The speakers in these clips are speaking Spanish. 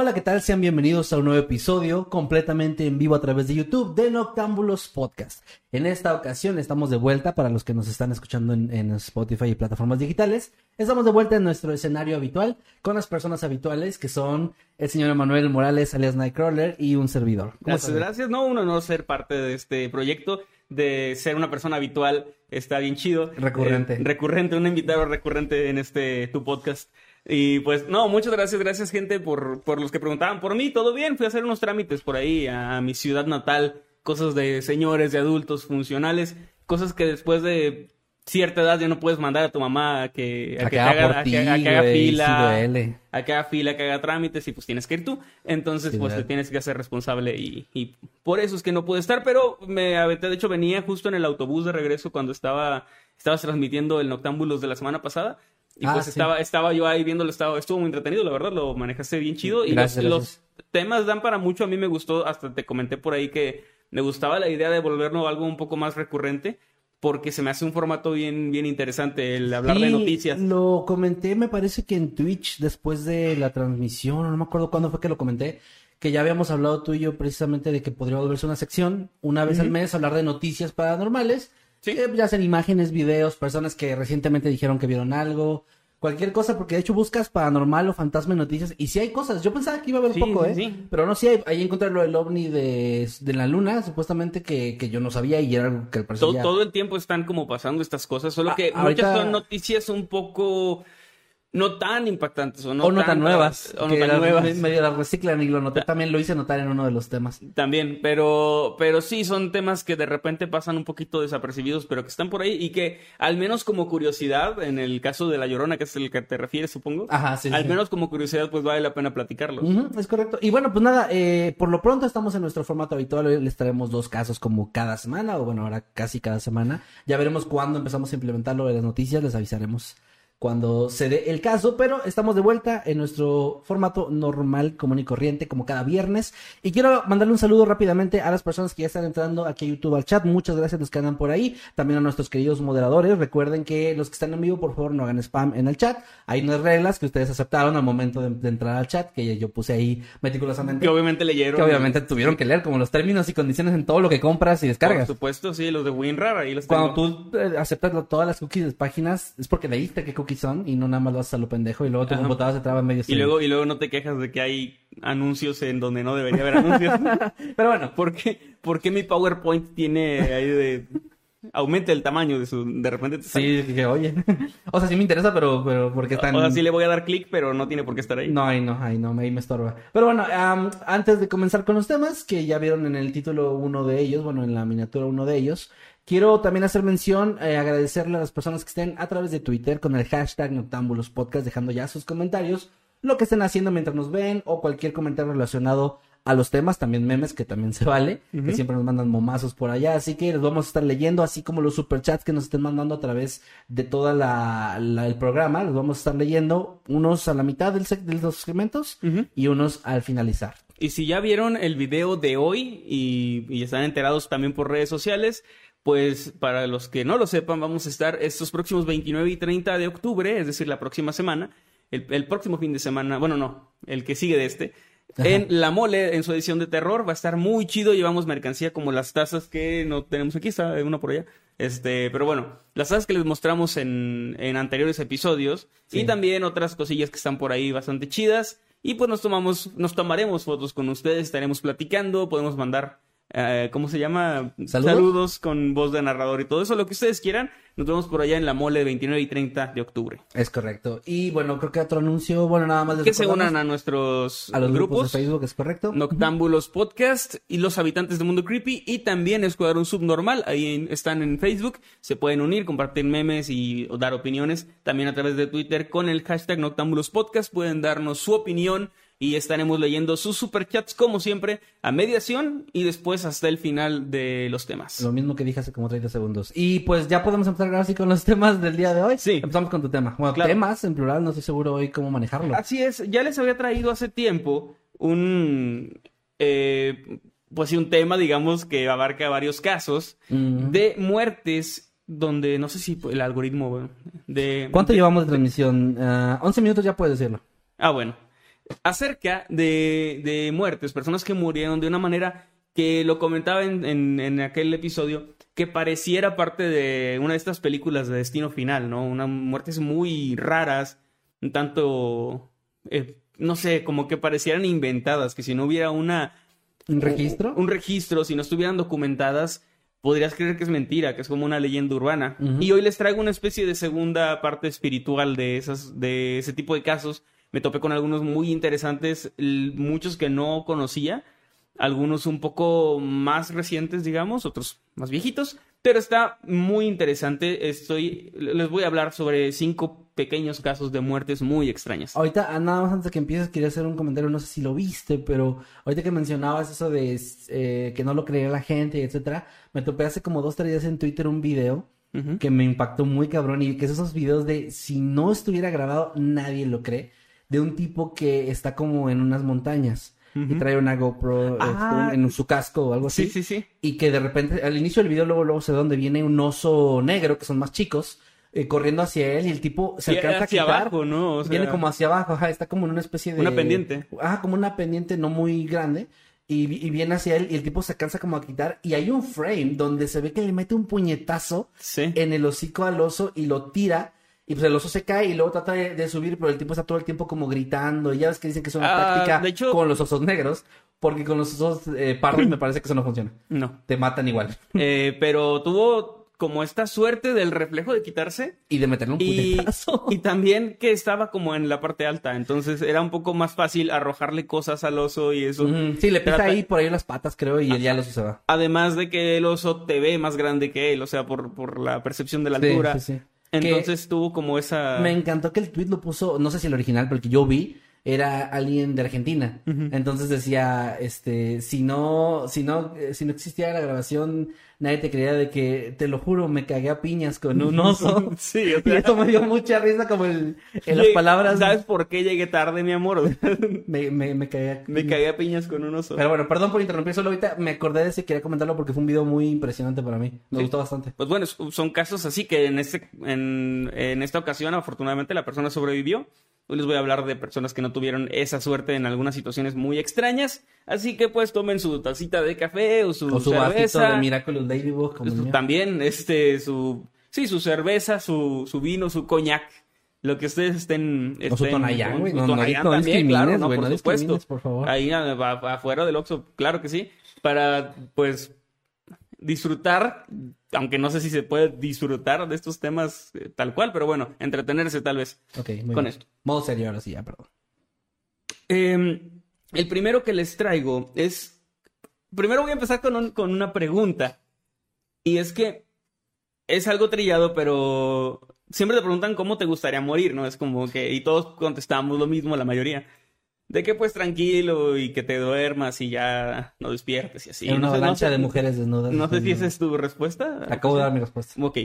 Hola, ¿qué tal? Sean bienvenidos a un nuevo episodio completamente en vivo a través de YouTube de Noctámbulos Podcast. En esta ocasión estamos de vuelta para los que nos están escuchando en, en Spotify y plataformas digitales. Estamos de vuelta en nuestro escenario habitual con las personas habituales que son el señor Emanuel Morales, alias Nightcrawler, y un servidor. ¿Cómo Gracias, gracias. No, uno no ser parte de este proyecto, de ser una persona habitual, está bien chido. Recurrente. Eh, recurrente, un invitado recurrente en este tu podcast. Y pues, no, muchas gracias, gracias gente por, por los que preguntaban por mí. Todo bien, fui a hacer unos trámites por ahí a, mi ciudad natal, cosas de señores, de adultos, funcionales, cosas que después de cierta edad ya no puedes mandar a tu mamá a que, a A que que te haga por a ti, que, a que haga güey, fila, a que haga fila, que haga trámites y pues tienes que ir tú. Entonces, Sí, pues te tienes que hacer responsable y, y por eso es que no pude estar, pero me aventé, de hecho venía justo en el autobús de regreso cuando estaba, estabas transmitiendo el Noctámbulos de la semana pasada. Y Ah, pues sí. estaba, estaba yo ahí viéndolo, estaba, estuvo muy entretenido, la verdad, lo manejaste bien chido. Y Gracias, los, gracias. los temas dan para mucho, a mí me gustó, hasta te comenté por ahí que me gustaba la idea de volverlo algo un poco más recurrente, porque se me hace un formato bien, bien interesante el hablar de noticias. Lo comenté, me parece que en Twitch después de la transmisión, no me acuerdo cuándo fue que lo comenté, que ya habíamos hablado tú y yo precisamente de que podría volverse una sección una vez al mes hablar de noticias paranormales. Sí. Que ya sean imágenes, videos, personas que recientemente dijeron que vieron algo, cualquier cosa, porque de hecho buscas paranormal o fantasma en noticias y si hay cosas. Yo pensaba que iba a haber Sí, poco, ¿eh? sí. Pero no, sí, hay, ahí encontré lo del ovni de, de la luna, supuestamente que, que yo no sabía y era algo que al parecer todo, ya- todo el tiempo están como pasando estas cosas, solo Ah, que muchas son noticias un poco no tan impactantes o no, o no tan nuevas. o no que tan nuevas. me- medio las reciclan y lo noté. También lo hice notar en uno de los temas. También, pero, pero sí son temas que de repente pasan un poquito desapercibidos, pero que están por ahí y que al menos como curiosidad, en el caso de La Llorona, que es el que te refieres, supongo, Ajá, sí, al sí. menos como curiosidad, pues vale la pena platicarlos. Es correcto. Y bueno, pues nada, eh, por lo pronto estamos en nuestro formato habitual. Hoy les traemos dos casos como cada semana, o bueno, ahora casi cada semana. Ya veremos cuándo empezamos a implementarlo de las noticias, les avisaremos cuando se dé el caso, pero estamos de vuelta en nuestro formato normal, común y corriente, como cada viernes. Y quiero mandarle un saludo rápidamente a las personas que ya están entrando aquí a YouTube al chat. Muchas gracias a los que andan por ahí. También a nuestros queridos moderadores. Recuerden que los que están en vivo, por favor, no hagan spam en el chat. Hay unas reglas que ustedes aceptaron al momento de, de entrar al chat, que yo puse ahí meticulosamente. Que obviamente leyeron. Que obviamente tuvieron que leer como los términos y condiciones en todo lo que compras y Por descargas. supuesto, sí, los de WinRAR, ahí los Cuando tengo. tú eh, aceptas todas las cookies de páginas, es porque leíste qué cookies son y no nada más lo haces a lo pendejo y luego tu Ajá. computadora se traba en medio Y luego, y luego no te quejas de que hay anuncios en donde no debería haber anuncios. Pero bueno, ¿Por qué, por qué mi PowerPoint tiene ahí de... Aumenta el tamaño de su... De repente te sale- sí, dije, oye. o sea, sí me interesa, pero, pero porque están... O sea, sí le voy a dar clic, pero no tiene por qué estar ahí. No, ahí no, ahí no, ahí me estorba. Pero bueno, am, antes de comenzar con los temas, que ya vieron en el título uno de ellos, bueno, en la miniatura uno de ellos, quiero también hacer mención, eh, agradecerle a las personas que estén a través de Twitter con el hashtag Noctámbulos Podcast, dejando ya sus comentarios, lo que estén haciendo mientras nos ven o cualquier comentario relacionado a los temas, también memes, que también se vale, que siempre nos mandan momazos por allá, así que los vamos a estar leyendo, así como los superchats que nos estén mandando a través de toda la, la- el programa, los vamos a estar leyendo, unos a la mitad del de los segmentos y unos al finalizar. Y si ya vieron el video de hoy y, y están enterados también por redes sociales, pues para los que no lo sepan, vamos a estar estos próximos 29 y 30 de octubre, es decir, la próxima semana, el, el próximo fin de semana, bueno, no, el que sigue de este, en La Mole, en su edición de terror, va a estar muy chido, llevamos mercancía como las tazas que no tenemos aquí, está una por allá. Este, pero bueno, las cosas que les mostramos en, en anteriores episodios y también otras cosillas que están por ahí bastante chidas. Y pues nos tomamos, nos tomaremos fotos con ustedes, estaremos platicando, podemos mandar eh, ¿cómo se llama? ¿Saludos? con voz de narrador y todo eso, lo que ustedes quieran. Nos vemos por allá en la mole 29 y 30 de octubre. Es correcto. Y bueno, creo que otro anuncio, bueno, nada más. les Que se unan a nuestros a los grupos, grupos. de Facebook, es correcto. Noctámbulos Podcast y los habitantes de Mundo Creepy y también Escuadrón Subnormal. Ahí están en Facebook. Se pueden unir, compartir memes y dar opiniones. También a través de Twitter con el hashtag Noctámbulos Podcast pueden darnos su opinión y estaremos leyendo sus superchats como siempre a mediación y después hasta el final de los temas. Lo mismo que dije hace como 30 segundos. Y pues ya podemos empezar ahora sí con los temas del día de hoy. Sí. Empezamos con tu tema. Bueno, Claro. temas en plural, no estoy seguro hoy cómo manejarlo. Así es, ya les había traído hace tiempo un, eh, pues sí, un tema, digamos, que abarca varios casos de muertes donde, no sé si el algoritmo de... ¿Cuánto llevamos de transmisión? Ah, 11 minutos ya puedes decirlo. Ah, bueno. Acerca de, de muertes, personas que murieron de una manera que lo comentaba en, en, en aquel episodio, que pareciera parte de una de estas películas de Destino Final, ¿no? Unas muertes muy raras, un tanto, eh, no sé, como que parecieran inventadas, que si no hubiera una... ¿Un registro? Un registro, si no estuvieran documentadas, podrías creer que es mentira, que es como una leyenda urbana. Y hoy les traigo una especie de segunda parte espiritual de, esas, de ese tipo de casos. Me topé con algunos muy interesantes, muchos que no conocía, algunos un poco más recientes, digamos, otros más viejitos, pero está muy interesante. Estoy, les voy a hablar sobre cinco pequeños casos de muertes muy extrañas. Ahorita, ah, nada más antes de que empieces, quería hacer un comentario, no sé si lo viste, pero ahorita que mencionabas eso de eh, que no lo creía la gente, etcétera, me topé hace como dos, tres días en Twitter un video que me impactó muy cabrón y que es esos videos de si no estuviera grabado, nadie lo cree, de un tipo que está como en unas montañas y trae una GoPro Ah. este, en su casco o algo así. Sí, sí, sí. Y que de repente, al inicio del video, luego, luego se ve donde viene un oso negro, que son más chicos, eh, corriendo hacia él y el tipo se alcanza hacia a quitar. abajo, ¿no? O sea, Viene como hacia abajo, ajá, está como en una especie de... Una pendiente. Ajá, como una pendiente no muy grande. Y, vi- y viene hacia él y el tipo se alcanza como a quitar. Y hay un frame donde se ve que le mete un puñetazo Sí. en el hocico al oso y lo tira. Y pues el oso se cae y luego trata de, de subir, pero el tipo está todo el tiempo como gritando. Y ya ves que dicen que es una Ah, táctica hecho- con los osos negros. Porque con los osos eh, pardos me parece que eso no funciona. No. Te matan igual. Eh, pero tuvo como esta suerte del reflejo de quitarse Y de meterle un y, puñetazo. y también que estaba como en la parte alta, entonces era un poco más fácil arrojarle cosas al oso y eso. Sí, le pisa ahí por ahí las patas, creo, y él ya el oso se va. Además de que el oso te ve más grande que él, o sea, por, por la percepción de la Sí, altura. sí, sí. Entonces tuvo como esa... Me encantó que el tweet lo puso, no sé si el original, pero el que yo vi era alguien de Argentina. Entonces decía, este, si no, si no, eh, si no existiera la grabación, nadie te creía de que, te lo juro, me cagué a piñas con un oso. Sí, o y sea, eso me dio mucha risa como el, en las palabras. ¿Sabes por qué llegué tarde, mi amor? Me, me, me cagué a- Me cagué a piñas con un oso. Pero bueno, perdón por interrumpir, solo ahorita me acordé de ese y quería comentarlo porque fue un video muy impresionante para mí. Me Sí. gustó bastante. Pues bueno, son casos así que en, este, en, en esta ocasión, afortunadamente, la persona sobrevivió. Hoy les voy a hablar de personas que no tuvieron esa suerte en algunas situaciones muy extrañas. Así que pues tomen su tacita de café o su, O su cerveza. de Miraculous Como el su- mío. también, este, su... Sí, su cerveza, su, su vino, su coñac. Lo que ustedes estén... O su estén- Tonayán, güey. su No, no, no también, claro, ¿no? por no supuesto. por favor. Ahí a- a- afuera del Oxxo, claro que sí. Para, pues, disfrutar, aunque no sé si se puede disfrutar de estos temas eh, tal cual, pero bueno, entretenerse tal vez. Ok, muy con bien. esto. Modo serio ahora sí, ya, perdón. Eh, el primero que les traigo es. Primero voy a empezar con, un- con una pregunta. Y es que es algo trillado, pero siempre te preguntan cómo te gustaría morir, ¿no? Es como que. Y todos contestamos lo mismo, la mayoría. De que pues tranquilo y que te duermas y ya no despiertes y así. en una No sé- no avalancha sé- de mujeres desnudas. No sé si esa es tu respuesta. Acabo de dar mi respuesta. Ok.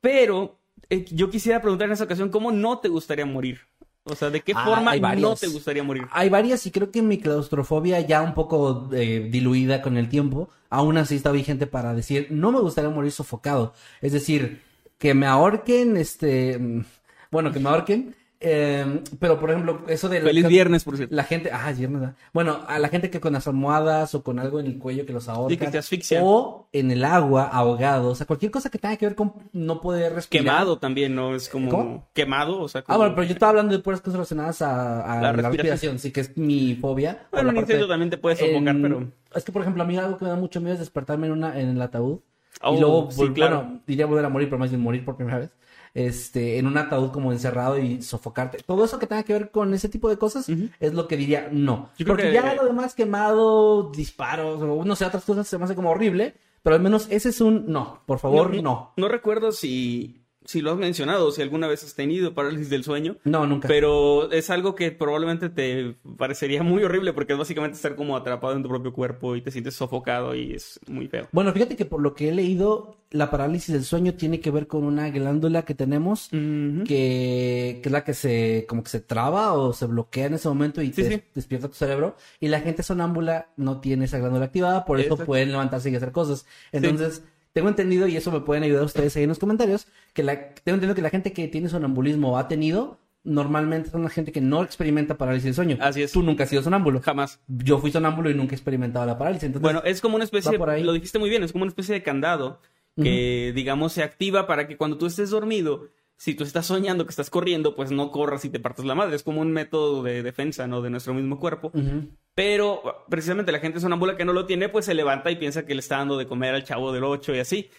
Pero eh, yo quisiera preguntar en esa ocasión, ¿cómo no te gustaría morir? O sea, ¿de qué Ah, forma no te gustaría morir? Hay varias y creo que mi claustrofobia ya un poco eh, diluida con el tiempo, aún así está vigente para decir, no me gustaría morir sofocado. Es decir, que me ahorquen, este, mm, bueno, que me ahorquen, Eh, pero, por ejemplo, eso de... la- Feliz viernes, por cierto. La gente, ah, es viernes, ¿verdad? Bueno, a la gente que con las almohadas o con algo en el cuello que los ahorca. Sí, que te asfixia. O en el agua, ahogado. O sea, cualquier cosa que tenga que ver con no poder respirar. Quemado también, ¿no? Es como ¿Cómo? quemado, o sea, Ah, como... bueno, pero yo estaba hablando de puras cosas relacionadas a, a La la, respiración. sí, que es mi fobia. Bueno, la un incendio también te puede sofocar, en- pero... Es que, por ejemplo, a mí algo que me da mucho miedo es despertarme en, una, en el ataúd. Oh, y luego, sí, vol- claro. bueno, diría volver a morir, pero más bien morir por primera vez. Este, en un ataúd como encerrado y sofocarte. Todo eso que tenga que ver con ese tipo de cosas es lo que diría no. Yo Porque que- ya lo demás quemado, disparos, o no sé, otras cosas se me hace como horrible. Pero al menos ese es un no. Por favor, no. No recuerdo si, si lo has mencionado, si alguna vez has tenido parálisis del sueño. No, nunca. Pero es algo que probablemente te parecería muy horrible porque es básicamente estar como atrapado en tu propio cuerpo y te sientes sofocado y es muy feo. Bueno, fíjate que por lo que he leído, la parálisis del sueño tiene que ver con una glándula que tenemos que, que es la que se como que se traba o se bloquea en ese momento y Sí, te sí. despierta tu cerebro y la gente sonámbula no tiene esa glándula activada, por eso Exacto. pueden levantarse y hacer cosas. Entonces, tengo entendido y eso me pueden ayudar ustedes ahí en los comentarios que la tengo entendido que la gente que tiene sonambulismo o ha tenido normalmente son la gente que no experimenta parálisis del sueño. Así es. Tú nunca has sido sonámbulo. Jamás. Yo fui sonámbulo y nunca he experimentado la parálisis. Entonces, Bueno, es como una especie, va por ahí. lo dijiste muy bien, es como una especie de candado que, digamos, se activa para que cuando tú estés dormido, si tú estás soñando que estás corriendo, pues no corras y te partas la madre. Es como un método de defensa, ¿no? De nuestro mismo cuerpo. Ujú. Pero precisamente la gente sonámbula que no lo tiene, pues se levanta y piensa que le está dando de comer al chavo del 8 y así.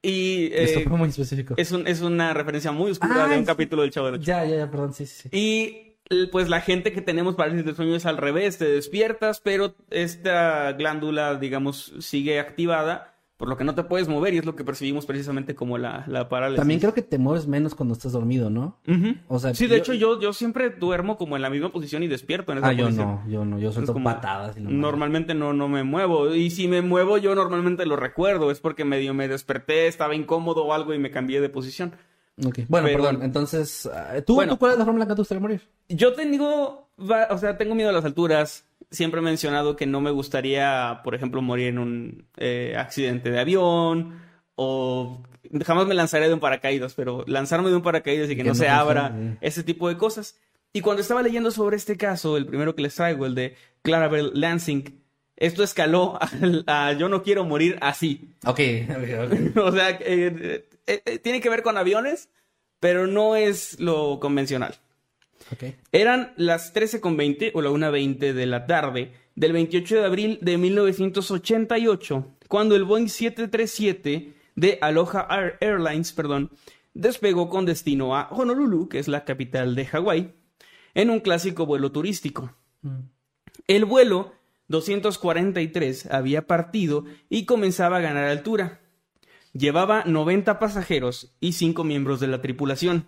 Y eh, fue muy específico. es, un- es una referencia muy oscura Ah, de un sí. capítulo del chavo del 8. Ya, ya, ya, perdón, sí, sí. Y pues la gente que tenemos parálisis del sueño es al revés, te despiertas, pero esta glándula, digamos, sigue activada, por lo que no te puedes mover y es lo que percibimos precisamente como la, la parálisis. También creo que te mueves menos cuando estás dormido, ¿no? O sea, sí, de yo- hecho yo, yo siempre duermo como en la misma posición y despierto en esa Ah, yo posición. no, yo no, yo suelto como- patadas y. Normalmente no, no me muevo. Y si me muevo, yo normalmente lo recuerdo. Es porque medio me desperté, estaba incómodo o algo y me cambié de posición. Ok. Bueno, Pero- perdón, entonces, ah, ¿tú, Bueno. ¿tú cuál es la forma en la que te gustaría morir? Yo tengo, o sea, tengo miedo a las alturas. Siempre he mencionado que no me gustaría, por ejemplo, morir en un eh, accidente de avión o jamás me lanzaré de un paracaídas, pero lanzarme de un paracaídas y que, Que no, se abra, sí. ese tipo de cosas. Y cuando estaba leyendo sobre este caso, el primero que les traigo, el de Clarabelle Lansing, esto escaló al- a, yo no quiero morir así. Ok, ok, ok. o sea, eh, eh, eh, tiene que ver con aviones, pero no es lo convencional. Eran las 13.20 o la 1.20 de la tarde del 28 de abril de 1988, cuando el Boeing 737 de Aloha Air- Airlines perdón, despegó con destino a Honolulu, que es la capital de Hawái, en un clásico vuelo turístico. El vuelo 243 había partido y comenzaba a ganar altura. Llevaba 90 pasajeros y 5 miembros de la tripulación.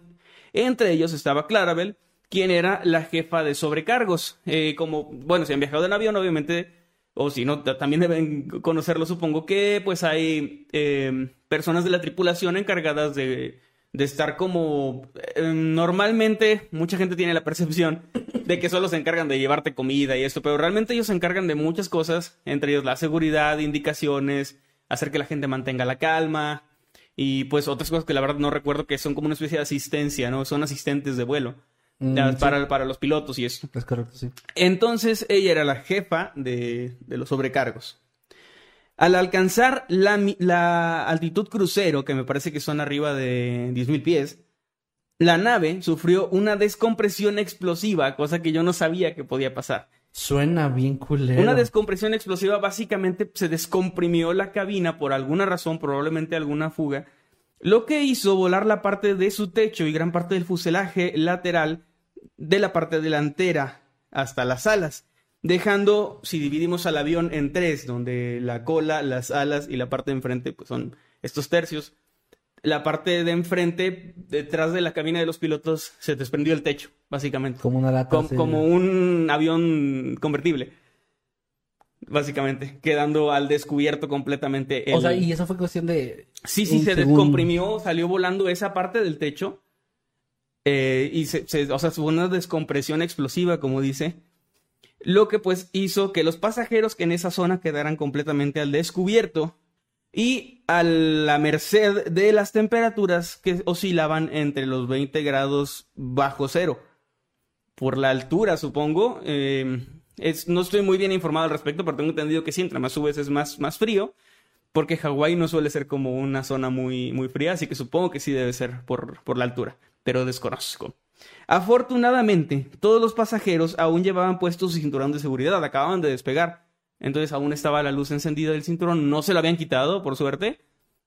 Entre ellos estaba Clarabel, quien era la jefa de sobrecargos. Eh, como, bueno, si han viajado en avión, obviamente, o si no, ta- también deben conocerlo, supongo que pues hay eh, personas de la tripulación encargadas de, de estar como... eh, normalmente, mucha gente tiene la percepción de que solo se encargan de llevarte comida y esto, pero realmente ellos se encargan de muchas cosas, entre ellos la seguridad, indicaciones, hacer que la gente mantenga la calma y pues otras cosas que la verdad no recuerdo que son como una especie de asistencia, ¿no? Son asistentes de vuelo Mm, sí. para, para los pilotos y eso. Es correcto, sí. Entonces ella era la jefa de, de los sobrecargos. Al alcanzar la, la altitud crucero, que me parece que son arriba de 10.000 pies, la nave sufrió una descompresión explosiva, cosa que yo no sabía que podía pasar. Suena bien culero. Una descompresión explosiva básicamente se descomprimió la cabina por alguna razón, probablemente alguna fuga, lo que hizo volar la parte de su techo y gran parte del fuselaje lateral de la parte delantera hasta las alas, dejando, si dividimos al avión en tres, donde la cola, las alas y la parte de enfrente pues son estos tercios, la parte de enfrente, detrás de la cabina de los pilotos, se desprendió el techo, básicamente Como una lata. com- sí. como un avión convertible. Básicamente, quedando al descubierto completamente. O sea, y eso fue cuestión de... Sí, sí, se descomprimió, salió volando esa parte del techo. Eh, y se, se- o sea, fue una descompresión explosiva, como dice. Lo que pues hizo que los pasajeros que en esa zona quedaran completamente al descubierto y a la merced de las temperaturas que oscilaban entre los 20 grados bajo cero. por la altura, supongo. Eh, no estoy muy bien informado al respecto, pero tengo entendido que sí, entre más subes es más, más frío, porque Hawái no suele ser como una zona muy, muy fría, así que supongo que sí debe ser por, por la altura, pero desconozco. Afortunadamente, todos los pasajeros aún llevaban puesto su cinturón de seguridad, acababan de despegar. Entonces aún estaba la luz encendida del cinturón, no se lo habían quitado, por suerte.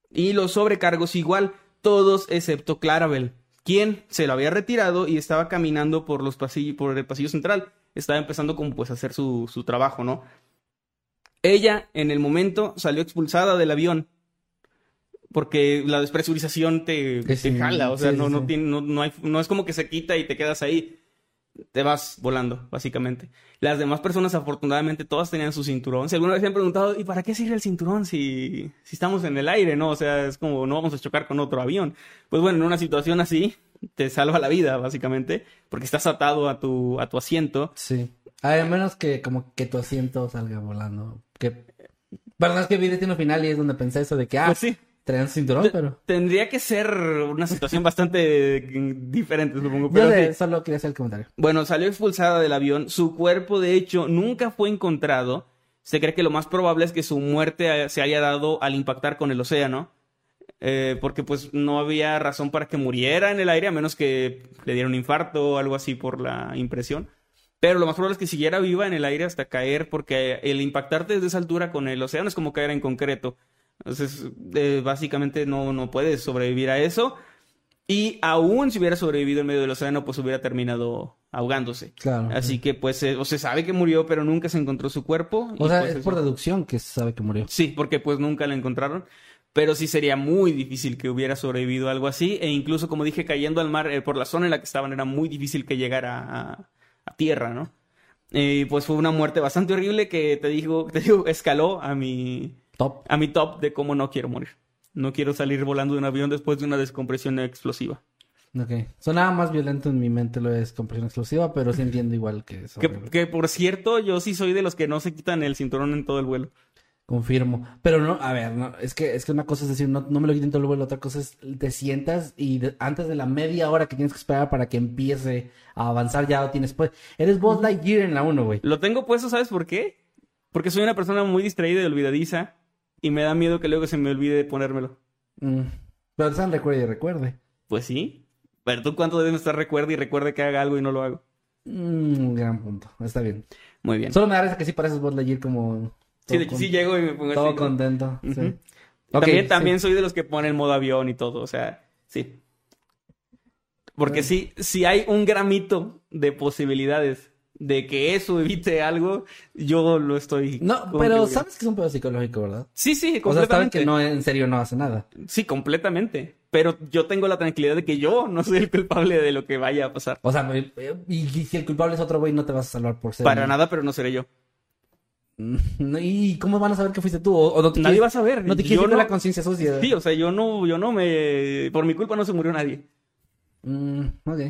Y los sobrecargos igual, todos excepto Clarabel, quien se lo había retirado y estaba caminando por los pasillos, por el pasillo central. Estaba empezando como pues a hacer su, su trabajo, ¿no? Ella, en el momento, salió expulsada del avión. Porque la despresurización te, sí, te jala, o sea, sí, no, no, tiene- no, no, hay- no es como que se quita y te quedas ahí. Te vas volando, básicamente. Las demás personas, afortunadamente, todas tenían su cinturón. Si alguna vez se han preguntado, ¿y para qué sirve el cinturón si, si estamos en el aire, no? O sea, es como no vamos a chocar con otro avión. Pues bueno, en una situación así, te salva la vida, básicamente, porque estás atado a tu, a tu asiento. Sí. A menos que como que tu asiento salga volando. Que... Verdad es que vi Destino Final y es donde pensé eso de que, ah, Pues sí. Traían cinturón, pero... Tendría que ser una situación bastante mm, diferente, supongo. Yo Pero sé, sí. solo quería hacer el comentario. Bueno, salió expulsada del avión. Su cuerpo, de hecho, nunca fue encontrado. Se cree que lo más probable es que su muerte eh, se haya dado al impactar con el océano. Eh, porque pues no había razón para que muriera en el aire, a menos que le diera un infarto o algo así por la impresión. Pero lo más probable es que siguiera viva en el aire hasta caer, porque el impactarte desde esa altura con el océano es como caer en concreto. Entonces, eh, básicamente no, no puedes sobrevivir a eso. Y aún si hubiera sobrevivido en medio del océano, pues hubiera terminado ahogándose. Claro. Así que pues eh, o se sabe que murió, pero nunca se encontró su cuerpo. O y, sea, pues, es eso. por deducción que se sabe que murió. Sí, porque pues nunca la encontraron. Pero sí sería muy difícil que hubiera sobrevivido algo así. E incluso, como dije, cayendo al mar, eh, por la zona en la que estaban, era muy difícil que llegara a, a tierra, ¿no? Y pues fue una muerte bastante horrible que te digo, te digo, escaló a mi, Top. a mi top de cómo no quiero morir. No quiero salir volando de un avión después de una descompresión explosiva. Ok. Sonaba más violento en mi mente lo de descompresión explosiva, pero sí entiendo igual que eso. Que, que, por cierto, yo sí soy de los que no se quitan el cinturón en todo el vuelo. Confirmo. Pero no, a ver, no, es que es que una cosa es decir, no, no me lo quiten todo el vuelo, otra cosa es te sientas y de- antes de la media hora que tienes que esperar para que empiece a avanzar ya lo tienes pues. Eres Buzz Lightyear en la 1, güey. Lo tengo puesto, ¿sabes por qué? Porque soy una persona muy distraída y olvidadiza y me da miedo que luego se me olvide ponérmelo. Mm. Pero están recuerde y recuerde. Pues sí. Pero tú cuánto debes estar recuerde y recuerde que haga algo y no lo hago. Mm, gran punto. Está bien. Muy bien. Solo me da risa que sí pareces Buzz Lightyear como... Sí, de con- sí llego y me pongo Todo así. contento. también sí. también soy de los que ponen modo avión y todo, o sea, sí. Porque sí, si hay un gramito de posibilidades de que eso evite algo, yo lo estoy. No, pero sabes que es un pedo psicológico, ¿verdad? Sí, sí, O sea, sabes completamente. que no, en serio no hace nada. Sí, completamente. Pero yo tengo la tranquilidad de que yo no soy el culpable de lo que vaya a pasar. O sea, me- y, y si el culpable es otro güey, no te vas a salvar por ser. Para nada, pero no seré yo. No, ¿Y cómo van a saber que fuiste tú? O, o no te Nadie va a saber. No te Yo quieres con no- la conciencia sucia. Sí, o sea, yo no, yo no me. Por mi culpa no se murió nadie. Mm, ok.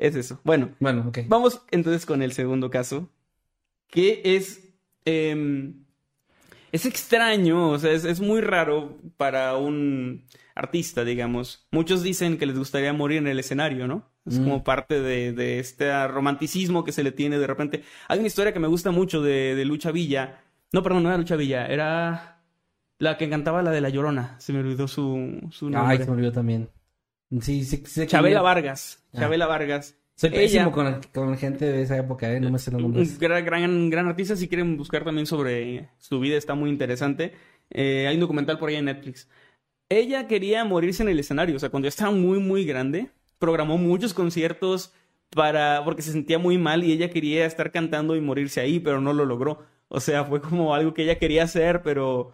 Es eso. Bueno, Bueno. Vamos entonces con el segundo caso, que es... em, es extraño, o sea, es, es muy raro para un artista, digamos. Muchos dicen que les gustaría morir en el escenario, ¿no? Es Mm. como parte de, de este romanticismo que se le tiene de repente. Hay una historia que me gusta mucho de, de Lucha Villa. No, perdón, no era Lucha Villa, era la que cantaba la de La Llorona. Se me olvidó su, su nombre. Ay, se me olvidó también. Sí, sí, sí. Chabela Vargas. Ah. Chabela Vargas. Soy pésimo con, con gente de esa época, ¿eh? No me sé los nombres. gran, gran, gran artista. Si quieren buscar también sobre su vida, está muy interesante. Eh, hay un documental por ahí en Netflix. Ella quería morirse en el escenario. O sea, cuando ya estaba muy, muy grande, programó muchos conciertos para porque se sentía muy mal y ella quería estar cantando y morirse ahí, pero no lo logró. O sea, fue como algo que ella quería hacer, pero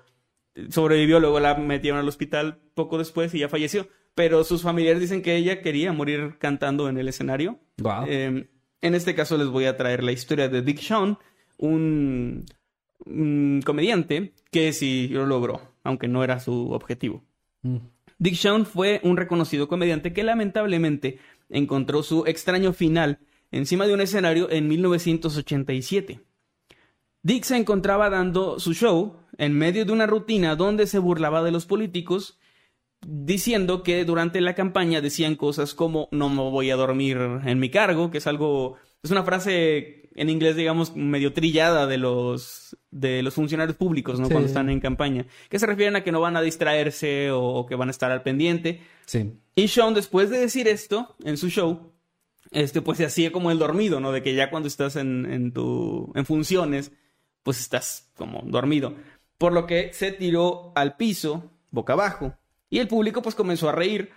sobrevivió. Luego la metieron al hospital poco después y ya falleció. Pero sus familiares dicen que ella quería morir cantando en el escenario. Guau. Eh, en este caso les voy a traer la historia de Dick Shawn, un, un comediante que sí lo logró, aunque no era su objetivo. Mm. Dick Shawn fue un reconocido comediante que lamentablemente encontró su extraño final encima de un escenario en 1987. Dick se encontraba dando su show en medio de una rutina donde se burlaba de los políticos, diciendo que durante la campaña decían cosas como no me voy a dormir en mi cargo, que es algo es una frase en inglés, digamos, medio trillada de los, de los funcionarios públicos, ¿no? Sí. Cuando están en campaña. Que se refieren a que no van a distraerse o, o que van a estar al pendiente. Sí. Y Sean, después de decir esto en su show, este, pues se hacía como el dormido, ¿no? De que ya cuando estás en, en tu, en funciones, pues estás como dormido. Por lo que se tiró al piso, boca abajo. Y el público pues comenzó a reír,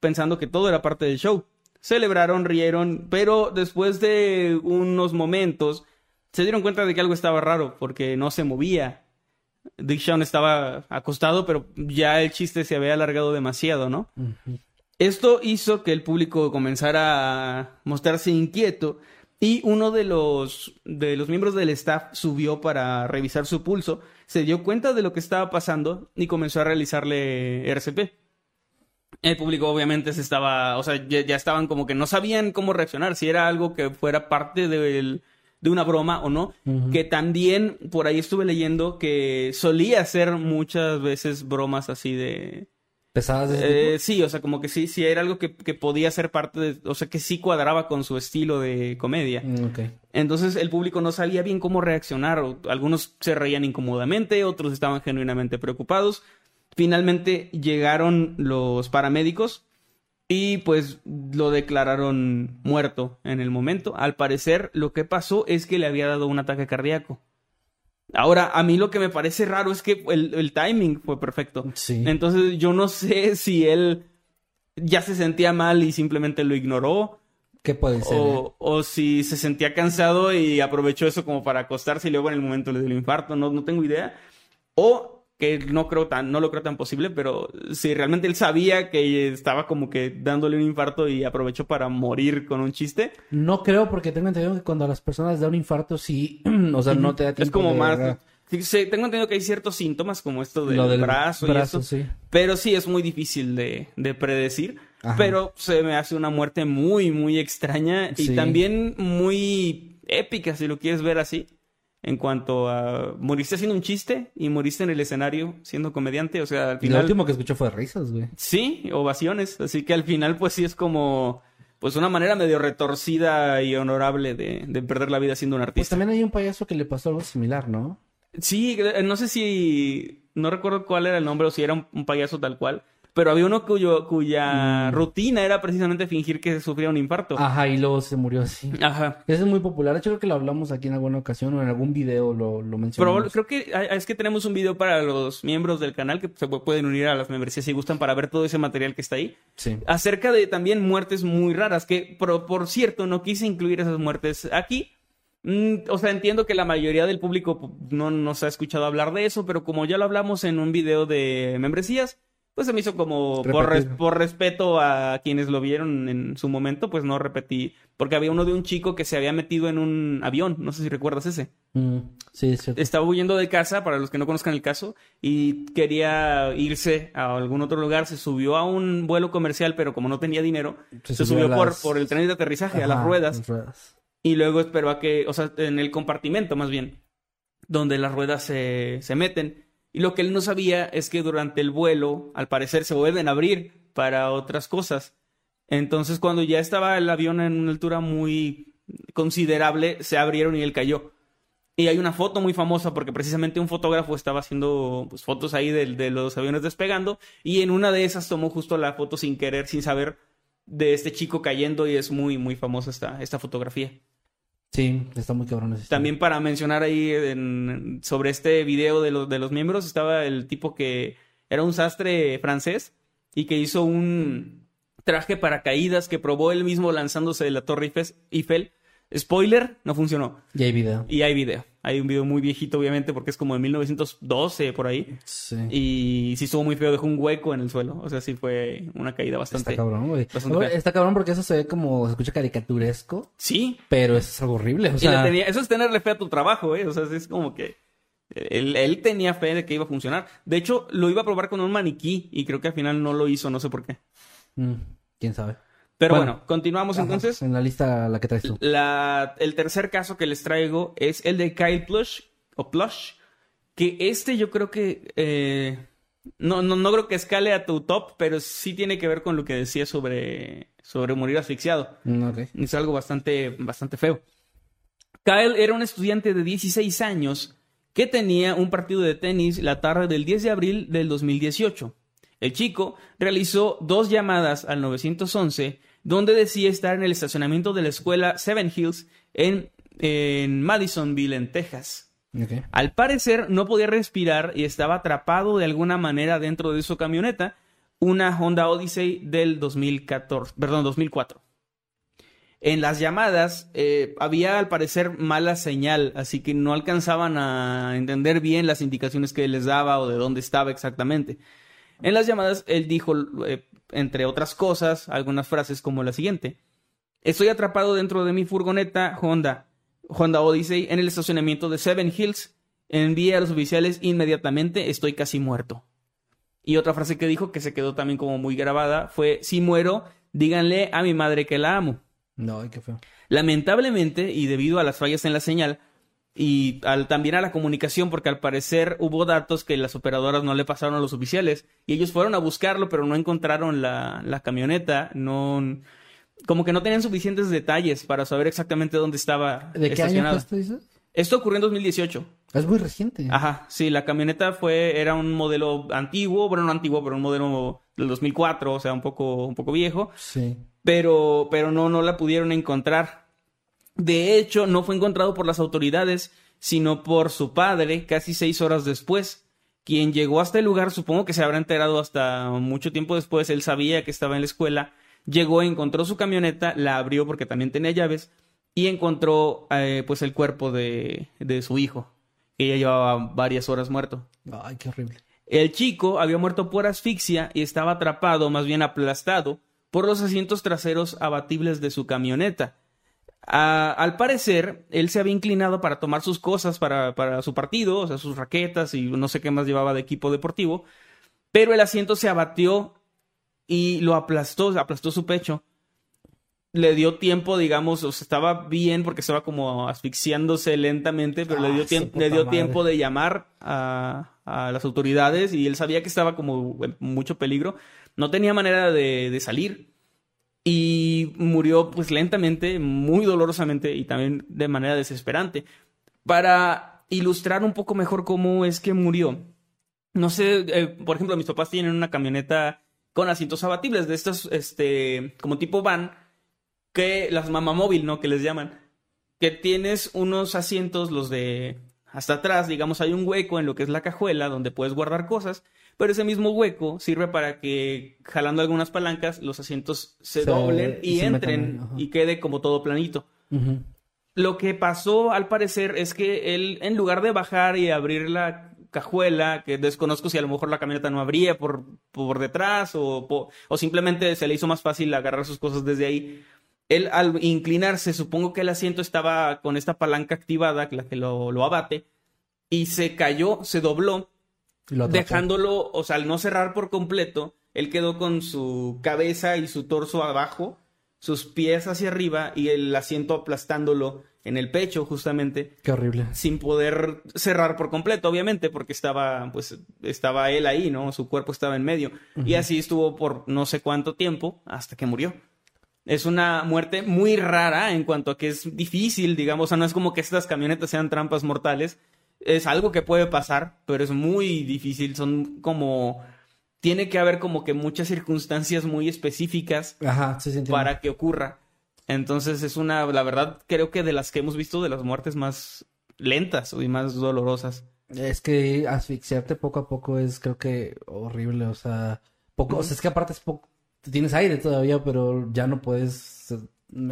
pensando que todo era parte del show. Celebraron, rieron, pero después de unos momentos se dieron cuenta de que algo estaba raro, porque no se movía. Dick Shawn estaba acostado, pero ya el chiste se había alargado demasiado, ¿no? Esto hizo que el público comenzara a mostrarse inquieto y uno de los, de los miembros del staff subió para revisar su pulso, se dio cuenta de lo que estaba pasando y comenzó a realizarle RCP. El público obviamente se estaba, o sea, ya, ya estaban como que no sabían cómo reaccionar, si era algo que fuera parte del- de una broma o no, que también por ahí estuve leyendo que solía hacer muchas veces bromas así de, ¿Pesadas de ese eh, sí, o sea, como que sí, sí era algo que, que podía ser parte de, o sea, que sí cuadraba con su estilo de comedia. Mm. Entonces el público no sabía bien cómo reaccionar. Algunos se reían incómodamente, otros estaban genuinamente preocupados. Finalmente llegaron los paramédicos y pues lo declararon muerto en el momento. Al parecer lo que pasó es que le había dado un ataque cardíaco. Ahora, a mí lo que me parece raro es que el, el timing fue perfecto. Sí. Entonces yo no sé si él ya se sentía mal y simplemente lo ignoró. ¿Qué puede ser? eh? O, o si se sentía cansado y aprovechó eso como para acostarse y luego en el momento le dio el infarto, no, no tengo idea. O que no creo tan, no lo creo tan posible, pero si realmente él sabía que estaba como que dándole un infarto y aprovechó para morir con un chiste, No creo porque tengo entendido que cuando a las personas da un infarto sí, o sea, no te da tiempo es como de- más... sí, sí, tengo entendido que hay ciertos síntomas como esto del, Lo del brazo, brazo, y eso, sí. pero sí es muy difícil de, de predecir. Ajá. Pero se me hace una muerte muy, muy extraña y Sí. también muy épica, si lo quieres ver así. En cuanto a moriste haciendo un chiste y moriste en el escenario siendo comediante, o sea, al Y lo final. último que escuché fue risas, güey. Sí, ovaciones. Así que al final, pues sí es como. Pues una manera medio retorcida y honorable de, de perder la vida siendo un Pues artista. también hay un payaso que le pasó algo similar, ¿no? Sí, eh, no sé si. No recuerdo cuál era el nombre o si era un, un payaso tal cual. Pero había uno cuyo, cuya rutina era precisamente fingir que sufría un infarto. Ajá, y luego se murió así. Ajá. Ese es muy popular. De hecho, creo que lo hablamos aquí en alguna ocasión o en algún video lo, lo Pero mencionamos. creo que hay- es que tenemos un video para los miembros del canal que se pu- pueden unir a las membresías si gustan para ver todo ese material que está ahí. Sí. Acerca de también muertes muy raras, que por, por cierto no quise incluir esas muertes aquí. Mm, o sea, entiendo que la mayoría del público pu- no nos ha escuchado hablar de eso, pero como ya lo hablamos en un video de membresías, pues se me hizo como por, res- Repetir. por respeto a quienes lo vieron en su momento, pues no repetí. Porque había uno de un chico que se había metido en un avión, no sé si recuerdas ese Mm, sí, es cierto. estaba huyendo de casa, para los que no conozcan el caso, y quería irse a algún otro lugar, se subió a un vuelo comercial, pero como no tenía dinero, Se se, subió por, el tren de aterrizaje, a las ruedas, las ruedas. y luego esperó a que, o sea, en el compartimento más bien, donde las ruedas se, se meten. Y lo que él no sabía es que durante el vuelo, al parecer, se vuelven a abrir para otras cosas. Entonces, cuando ya estaba el avión en una altura muy considerable, se abrieron y él cayó. Y hay una foto muy famosa porque precisamente un fotógrafo estaba haciendo pues, fotos ahí de, de los aviones despegando y en una de esas tomó justo la foto sin querer, sin saber, de este chico cayendo y es muy, muy famosa esta, esta fotografía. Sí, está muy cabrón También para mencionar ahí en- sobre este video de, los de los miembros estaba el tipo que era un sastre francés y que hizo un traje para caídas que probó él mismo lanzándose de la Torre Eiffel. Spoiler, no funcionó. Y hay video. Y hay video. Hay un video muy viejito, obviamente, porque es como de 1912 por ahí. Sí. Y sí estuvo muy feo, dejó un hueco en el suelo. O sea, sí fue una caída bastante. Está cabrón, güey. Está cabrón porque eso se ve como, se escucha caricaturesco, Sí. pero eso es algo horrible. O Y sea, le tenía- eso es tenerle fe a tu trabajo, ¿eh? O sea, es como que él, él tenía fe de que iba a funcionar. De hecho, lo iba a probar con un maniquí y creo que al final no lo hizo, no sé por qué. mm, quién sabe. Pero Bueno. bueno, continuamos Ajá, entonces. En la lista la que traes tú. La, el tercer caso que les traigo es el de Kyle Plush, o Plush, que este yo creo que eh, No, no, no creo que escale a tu top, pero sí tiene que ver con lo que decía sobre, sobre morir asfixiado. Mm, ok. Es algo bastante, bastante feo. Kyle era un estudiante de 16 años que tenía un partido de tenis la tarde del 10 de abril del 2018. El chico realizó dos llamadas al 911 donde decía estar en el estacionamiento de la escuela Seven Hills en, en Madisonville, en Texas. Al parecer no podía respirar y estaba atrapado de alguna manera dentro de su camioneta, una Honda Odyssey del 2014, perdón, 2004. En las llamadas eh, había al parecer mala señal, así que no alcanzaban a entender bien las indicaciones que les daba o de dónde estaba exactamente. En las llamadas él dijo, eh, entre otras cosas, algunas frases como la siguiente. Estoy atrapado dentro de mi furgoneta Honda, Honda Odyssey, en el estacionamiento de Seven Hills. Envíe a los oficiales inmediatamente, estoy casi muerto. Y otra frase que dijo, que se quedó también como muy grabada, fue, si muero, díganle a mi madre que la amo. No, qué feo. Lamentablemente, y debido a las fallas en la señal, y al, también a la comunicación, porque al parecer hubo datos que las operadoras no le pasaron a los oficiales, y ellos fueron a buscarlo, pero no encontraron la, la camioneta, no... Como que no tenían suficientes detalles para saber exactamente dónde estaba ¿De qué año fue esto, dices? Esto ocurrió en 2018. Es muy reciente. Ajá, sí, la camioneta fue, era un modelo antiguo, bueno, no antiguo, pero un modelo del 2004, o sea, un poco, un poco viejo, Sí. pero, pero no, no la pudieron encontrar. De hecho, no fue encontrado por las autoridades, sino por su padre, casi seis horas después, quien llegó hasta el lugar, supongo que se habrá enterado hasta mucho tiempo después, él sabía que estaba en la escuela, llegó, encontró su camioneta, la abrió porque también tenía llaves, y encontró eh, pues el cuerpo de, de su hijo, que ya llevaba varias horas muerto. Ay, qué horrible. El chico había muerto por asfixia y estaba atrapado, más bien aplastado, por los asientos traseros abatibles de su camioneta. Al parecer, él se había inclinado para tomar sus cosas para, para su partido, o sea, sus raquetas y no sé qué más llevaba de equipo deportivo, pero el asiento se abatió y lo aplastó, aplastó su pecho. Le dio tiempo, digamos, o sea, estaba bien porque estaba como asfixiándose lentamente, pero le Ah, dio, le dio tiempo de llamar a, a las autoridades y él sabía que estaba como en mucho peligro. No tenía manera de, de salir y murió pues lentamente, muy dolorosamente y también de manera desesperante. Para ilustrar un poco mejor cómo es que murió, no sé, eh, por ejemplo, mis papás tienen una camioneta con asientos abatibles de estos, este, como tipo van, que las mamamóvil, ¿no? Que les llaman, que tienes unos asientos, los de hasta atrás, digamos, hay un hueco en lo que es la cajuela donde puedes guardar cosas, pero ese mismo hueco sirve para que jalando algunas palancas los asientos se, Se- doblen y y, se metan entren y quede como todo planito. Lo que pasó, al parecer, es que él, en lugar de bajar y abrir la cajuela, que desconozco si a lo mejor la camioneta no abría por, por detrás o, o simplemente se le hizo más fácil agarrar sus cosas desde ahí, él al inclinarse, supongo que el asiento estaba con esta palanca activada, la que lo, lo abate, y se cayó, se dobló. Dejándolo, o sea, al no cerrar por completo, él quedó con su cabeza y su torso abajo, sus pies hacia arriba y el asiento aplastándolo en el pecho justamente Qué horrible. sin poder cerrar por completo, obviamente, porque estaba, pues, estaba él ahí, ¿no? Su cuerpo estaba en medio. Y así estuvo por no sé cuánto tiempo hasta que murió. Es una muerte muy rara en cuanto a que es difícil, digamos, o sea, no es como que estas camionetas sean trampas mortales. Es algo que puede pasar, pero es muy difícil. Son como... Tiene que haber como que muchas circunstancias muy específicas Ajá, sí, sí, entiendo. para que ocurra. Entonces es una, la verdad, creo que de las que hemos visto de las muertes más lentas y más dolorosas. Es que asfixiarte poco a poco es, creo que, horrible. O sea, poco, o sea, es que aparte es poco. Tienes aire todavía, pero ya no puedes. eh,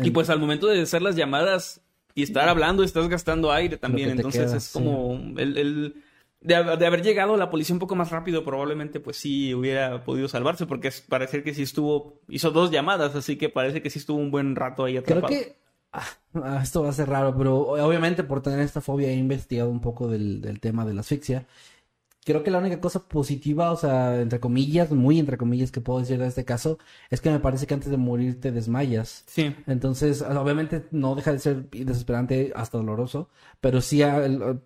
Y pues al momento de hacer las llamadas y estar hablando, estás gastando aire también. Entonces queda, es sí. como el, el- de, haber- de haber llegado la policía un poco más rápido, probablemente pues sí hubiera podido salvarse, porque es, parece que sí estuvo, hizo dos llamadas, así que parece que sí estuvo un buen rato ahí Creo atrapado. que. ah, ah, esto va a ser raro, pero obviamente por tener esta fobia he investigado un poco del, del tema de la asfixia. Creo que la única cosa positiva, o sea, entre comillas, muy entre comillas que puedo decir de este caso, es que me parece que antes de morir te desmayas. Sí. Entonces, obviamente no deja de ser desesperante hasta doloroso, pero sí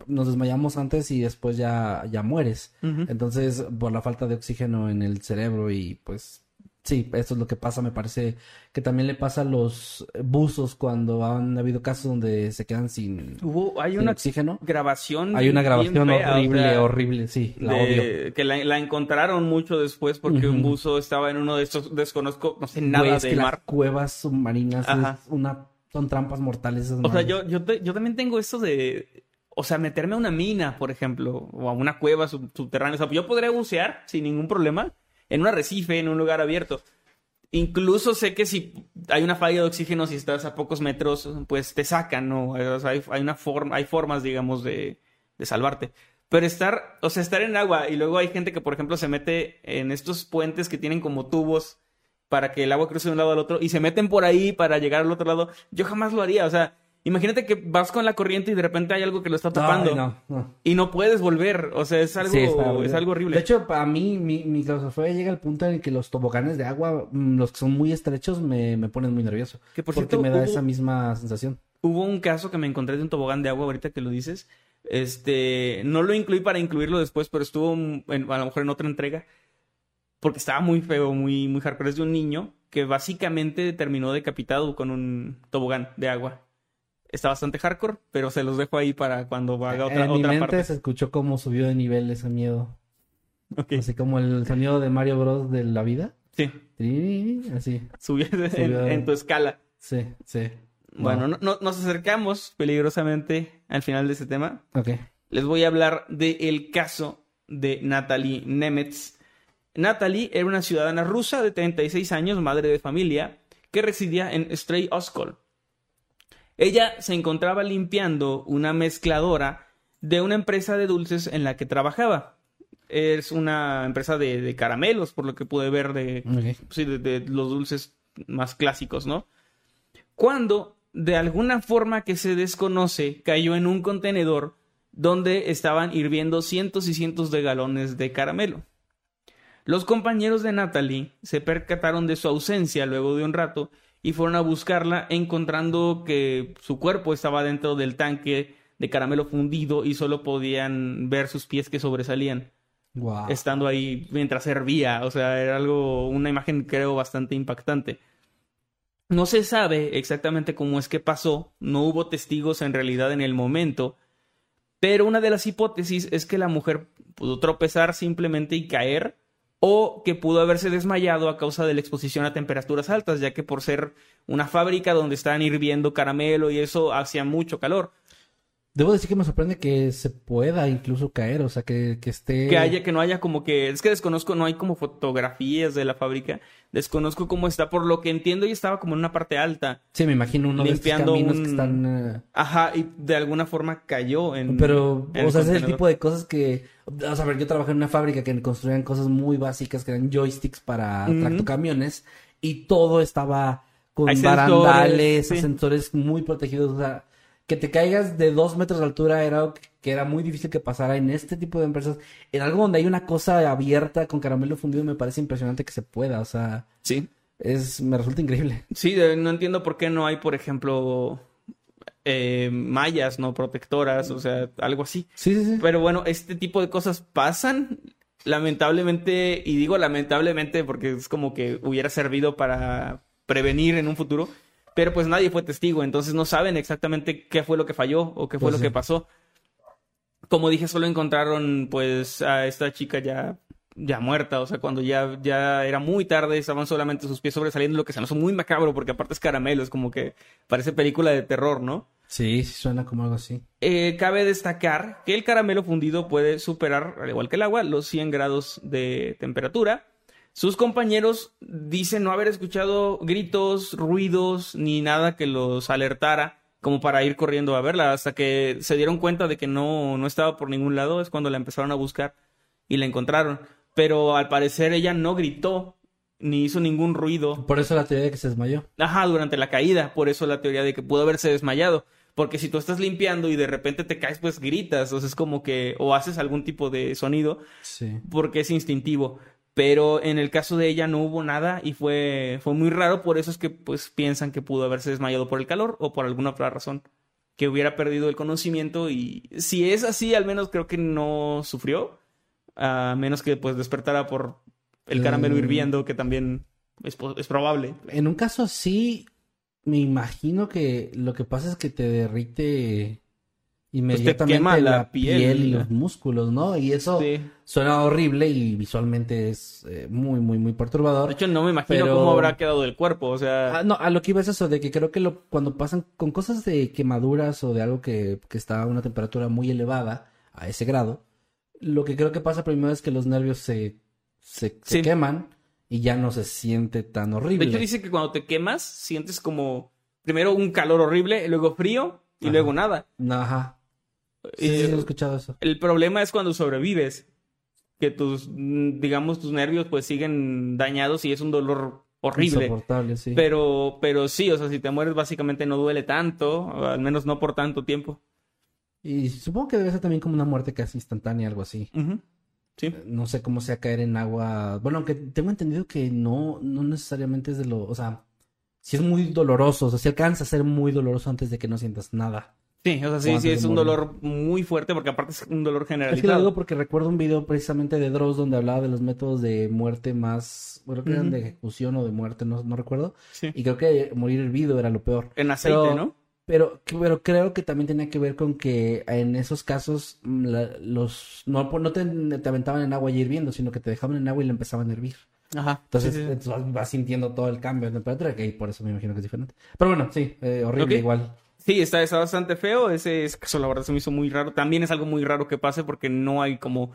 nos desmayamos antes y después ya, ya mueres. Entonces, por la falta de oxígeno en el cerebro y pues sí, esto es lo que pasa, me parece que también le pasa a los buzos cuando han habido casos donde se quedan sin, Hubo, hay sin una oxígeno. grabación. Hay una grabación fea, o horrible, sea, horrible, sí, la de- odio. Que la, la encontraron mucho después porque un buzo estaba en uno de estos, desconozco, no sé nada las mar. cuevas submarinas Ajá. es una, son trampas mortales esas O sea, yo, yo, te- yo también tengo eso de, o sea, meterme a una mina, por ejemplo, o a una cueva sub- subterránea. O sea, yo podría bucear sin ningún problema en un arrecife, en un lugar abierto. Incluso sé que si hay una falla de oxígeno, si estás a pocos metros, pues te sacan, ¿no? O sea, hay, hay una forma, hay formas, digamos, de, de salvarte. Pero estar, o sea, estar en agua y luego hay gente que, por ejemplo, se mete en estos puentes que tienen como tubos para que el agua cruce de un lado al otro y se meten por ahí para llegar al otro lado. Yo jamás lo haría, o sea, imagínate que vas con la corriente y de repente hay algo que lo está tapando Ay, no, no. y no puedes volver, o sea, es algo, Sí, es algo horrible. De hecho, para mí, mi, mi claustrofobia llega al punto en el que los toboganes de agua, mm, los que son muy estrechos, me, me ponen muy nervioso. Que, por porque cierto, me da hubo- esa misma sensación. Hubo un caso que me encontré de un tobogán de agua, ahorita que lo dices. Este, no lo incluí para incluirlo después, pero estuvo en- a lo mejor en otra entrega. Porque estaba muy feo, muy, muy hardcore. Es de un niño que básicamente terminó decapitado con un tobogán de agua. Está bastante hardcore, pero se los dejo ahí para cuando haga otra, en mi otra mente parte. se escuchó cómo subió de nivel ese miedo. Ok. Así como el sonido de Mario Bros. de la vida. Sí, Así. subió en, Subió. en tu escala. Sí, sí. Bueno, no- no- nos acercamos peligrosamente al final de este tema. Ok. les voy a hablar del caso de Natalie Nemetz. Natalie era una ciudadana rusa de 36 años, madre de familia, que residía en Stray Oskol. Ella se encontraba limpiando una mezcladora de una empresa de dulces en la que trabajaba. Es una empresa de, de caramelos, por lo que pude ver de, Ok. sí, de, de los dulces más clásicos, ¿no? Cuando, de alguna forma que se desconoce, cayó en un contenedor donde estaban hirviendo cientos y cientos de galones de caramelo. Los compañeros de Natalie se percataron de su ausencia luego de un rato y fueron a buscarla encontrando que su cuerpo estaba dentro del tanque de caramelo fundido y solo podían ver sus pies que sobresalían Wow. estando ahí mientras servía. O sea, era algo, una imagen creo bastante impactante. No se sabe exactamente cómo es que pasó, no hubo testigos en realidad en el momento, pero una de las hipótesis es que la mujer pudo tropezar simplemente y caer, o que pudo haberse desmayado a causa de la exposición a temperaturas altas, ya que por ser una fábrica donde estaban hirviendo caramelo y eso hacía mucho calor. Debo decir que me sorprende que se pueda incluso caer, o sea, que, que esté... que haya, que no haya como que, es que desconozco, no hay como fotografías de la fábrica, desconozco cómo está, por lo que entiendo y estaba como en una parte alta, Sí, me imagino uno limpiando de estos caminos un- que están... eh, ajá, y de alguna forma cayó en... Pero, en o sea, es el tipo de cosas que... O sea, a ver, yo trabajé en una fábrica que construían cosas muy básicas, que eran joysticks para tractocamiones, y todo estaba con Hay sensores, barandales, sí. sensores muy protegidos, o sea, que te caigas de dos metros de altura era algo que- era muy difícil que pasara en este tipo de empresas. En algo donde hay una cosa abierta con caramelo fundido me parece impresionante que se pueda, o sea, Sí, es, me resulta increíble. sí, no entiendo por qué no hay, por ejemplo, eh, mallas, ¿no? Protectoras, o sea, algo así. Sí, sí, sí. Pero bueno, este tipo de cosas pasan. Lamentablemente, y digo lamentablemente porque es como que hubiera servido para prevenir en un futuro, pero pues nadie fue testigo, entonces no saben exactamente qué fue lo que falló o qué fue Pues lo sí. que pasó. Como dije, solo encontraron pues a esta chica ya ya muerta, o sea, cuando ya, ya era muy tarde, estaban solamente sus pies sobresaliendo, lo que se me hizo muy macabro, porque aparte es caramelo, es como que parece película de terror, ¿no? Sí, sí suena como algo así. Eh, cabe destacar que el caramelo fundido puede superar, al igual que el agua, los 100 grados de temperatura. Sus compañeros dicen no haber escuchado gritos, ruidos, ni nada que los alertara como para ir corriendo a verla, hasta que se dieron cuenta de que no, no estaba por ningún lado, es cuando la empezaron a buscar y la encontraron. Pero al parecer ella no gritó, ni hizo ningún ruido. Por eso la teoría de que se desmayó. Ajá, durante la caída, por eso la teoría de que pudo haberse desmayado. Porque si tú estás limpiando y de repente te caes, pues gritas, o sea, es como que, o haces algún tipo de sonido, Sí. porque es instintivo. Pero en el caso de ella no hubo nada y fue, fue muy raro, por eso es que pues piensan que pudo haberse desmayado por el calor o por alguna otra razón, que hubiera perdido el conocimiento y si es así, al menos creo que no sufrió, a menos que pues despertara por el caramelo Mm. hirviendo, que también es, es probable. En un caso así, me imagino que lo que pasa es que te derrite inmediatamente quema la, la piel, piel. y los músculos, ¿no? Y eso Sí. suena horrible y visualmente es eh, muy, muy, muy perturbador. De hecho, no me imagino Pero- cómo habrá quedado el cuerpo, o sea... Ah, no, a lo que iba es eso, de que creo que lo, cuando pasan con cosas de quemaduras o de algo que, que está a una temperatura muy elevada, a ese grado, lo que creo que pasa primero es que los nervios se, se, queman y ya no se siente tan horrible. De hecho, dice que cuando te quemas, sientes como primero un calor horrible, luego frío y Ajá. luego nada. Ajá. Sí, Y sí, he escuchado eso. el problema es cuando sobrevives, que tus, digamos, tus nervios pues siguen dañados y es un dolor horrible. Insoportable, sí. Pero, pero sí, o sea, si te mueres básicamente no duele tanto, al menos no por tanto tiempo. Y supongo que debe ser también como una muerte casi instantánea, algo así. Sí. No sé cómo sea caer en agua. Bueno, aunque tengo entendido que no, no necesariamente es de lo, o sea, si es muy doloroso, o sea, si alcanza a ser muy doloroso antes de que no sientas nada. Sí, o sea, sí, sí, es un dolor muy fuerte porque aparte es un dolor Es que lo generalizado. digo porque recuerdo un video precisamente de Dross donde hablaba de los métodos de muerte más, bueno, que eran de ejecución o de muerte, no, no recuerdo. Sí. Y creo que morir hervido era lo peor. En aceite, Pero- ¿no? Pero, pero creo que también tenía que ver con que en esos casos mm, la- los no, no te, te aventaban en agua ya hirviendo, sino que te dejaban en agua y le empezaban a hervir. Ajá. Entonces, Sí, sí, vas, vas sintiendo todo el cambio de temperatura, que por eso me imagino que es diferente. Pero bueno, sí, eh, horrible igual. Sí, está, está bastante feo. Ese, ese caso, la verdad, se me hizo muy raro. También es algo muy raro que pase porque no hay como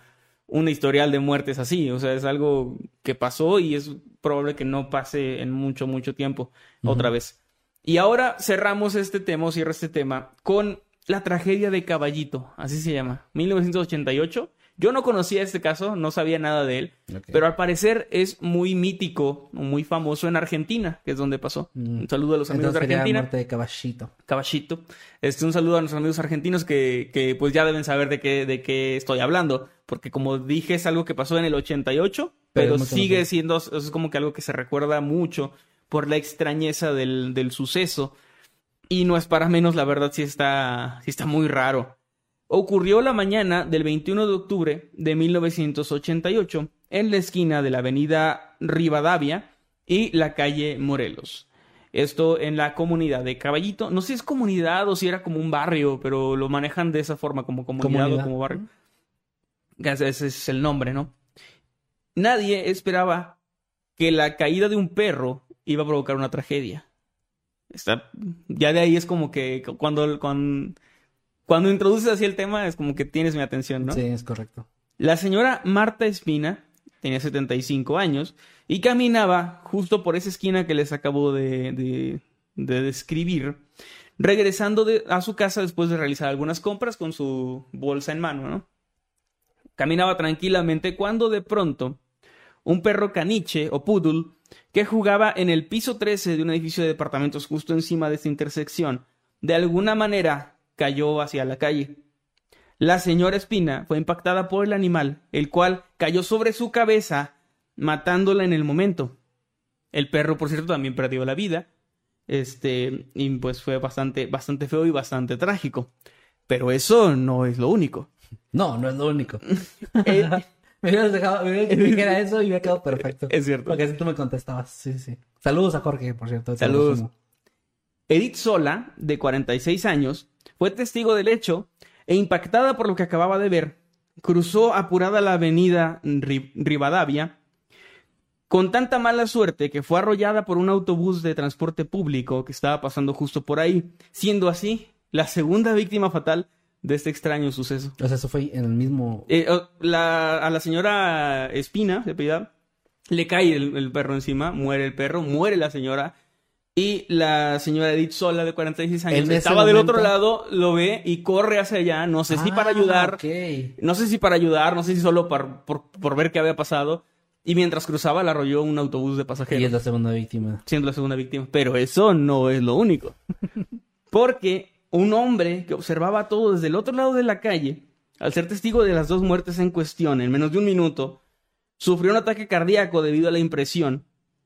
un historial de muertes así. O sea, es algo que pasó y es probable que no pase en mucho, mucho tiempo otra vez. Y ahora cerramos este tema, o cierro este tema, con la tragedia de Caballito. Así se llama. 1988. Yo no conocía este caso, no sabía nada de él. Pero al parecer es muy mítico, muy famoso en Argentina, que es donde pasó. Mm. Un saludo a los amigos Entonces de sería Argentina. muerte de caballito. Caballito. Este, un saludo a nuestros amigos argentinos que, que pues ya deben saber de qué, de qué estoy hablando. Porque como dije, es algo que pasó en el 88, Pero pero sigue siendo, es como que algo que se recuerda mucho por la extrañeza del, del suceso. Y no es para menos, la verdad sí está, sí está muy raro. Ocurrió la mañana del 21 de octubre de 1988 en la esquina de la avenida Rivadavia y la calle Morelos. Esto en la comunidad de Caballito. No sé si es comunidad o si era como un barrio, pero lo manejan de esa forma, como comunidad, Comunidad. o como barrio. Ese es el nombre, ¿no? Nadie esperaba que la caída de un perro iba a provocar una tragedia. Está, ya de ahí es como que cuando, cuando, cuando introduces así el tema es como que tienes mi atención, ¿no? Sí, es correcto. La señora Marta Espina tenía 75 años y caminaba justo por esa esquina que les acabo de, de- de describir, regresando de- a su casa después de realizar algunas compras con su bolsa en mano, ¿no? Caminaba tranquilamente cuando de pronto un perro caniche o poodle que jugaba en el piso 13 de un edificio de departamentos justo encima de esta intersección, de alguna manera cayó hacia la calle. La señora Espina fue impactada por el animal, el cual cayó sobre su cabeza, matándola en el momento. El perro, por cierto, también perdió la vida. Este, y pues fue bastante, bastante feo y bastante trágico. Pero eso no es lo único. No, no es lo único. Eh, me hubieras dejado, me hubieras dicho que dijera eso y hubiera quedado perfecto. es cierto. Porque así tú me contestabas. Sí, sí. Saludos a Jorge, por cierto. Saludos. Edith Sola, de 46 años, fue testigo del hecho e impactada por lo que acababa de ver, cruzó apurada la avenida Ri- Rivadavia con tanta mala suerte que fue arrollada por un autobús de transporte público que estaba pasando justo por ahí, siendo así la segunda víctima fatal de este extraño suceso. O sea, eso fue en el mismo. Eh, la- a la señora Espina, de apellida, le cae el, el perro encima, muere el perro, muere la señora. Y la señora Edith Sola, de 46 años, estaba del otro lado, lo ve y corre hacia allá. No sé si para Ah, ayudar, no sé si para ayudar, no sé si solo por, por ver qué había pasado. Y mientras cruzaba, la arrolló un autobús de Y pasajeros es la segunda víctima. siendo la segunda víctima. Pero eso no es lo único. Porque un hombre que observaba todo desde el otro lado de la calle, al ser testigo de las dos muertes en cuestión en menos de un minuto, sufrió un ataque cardíaco debido a la impresión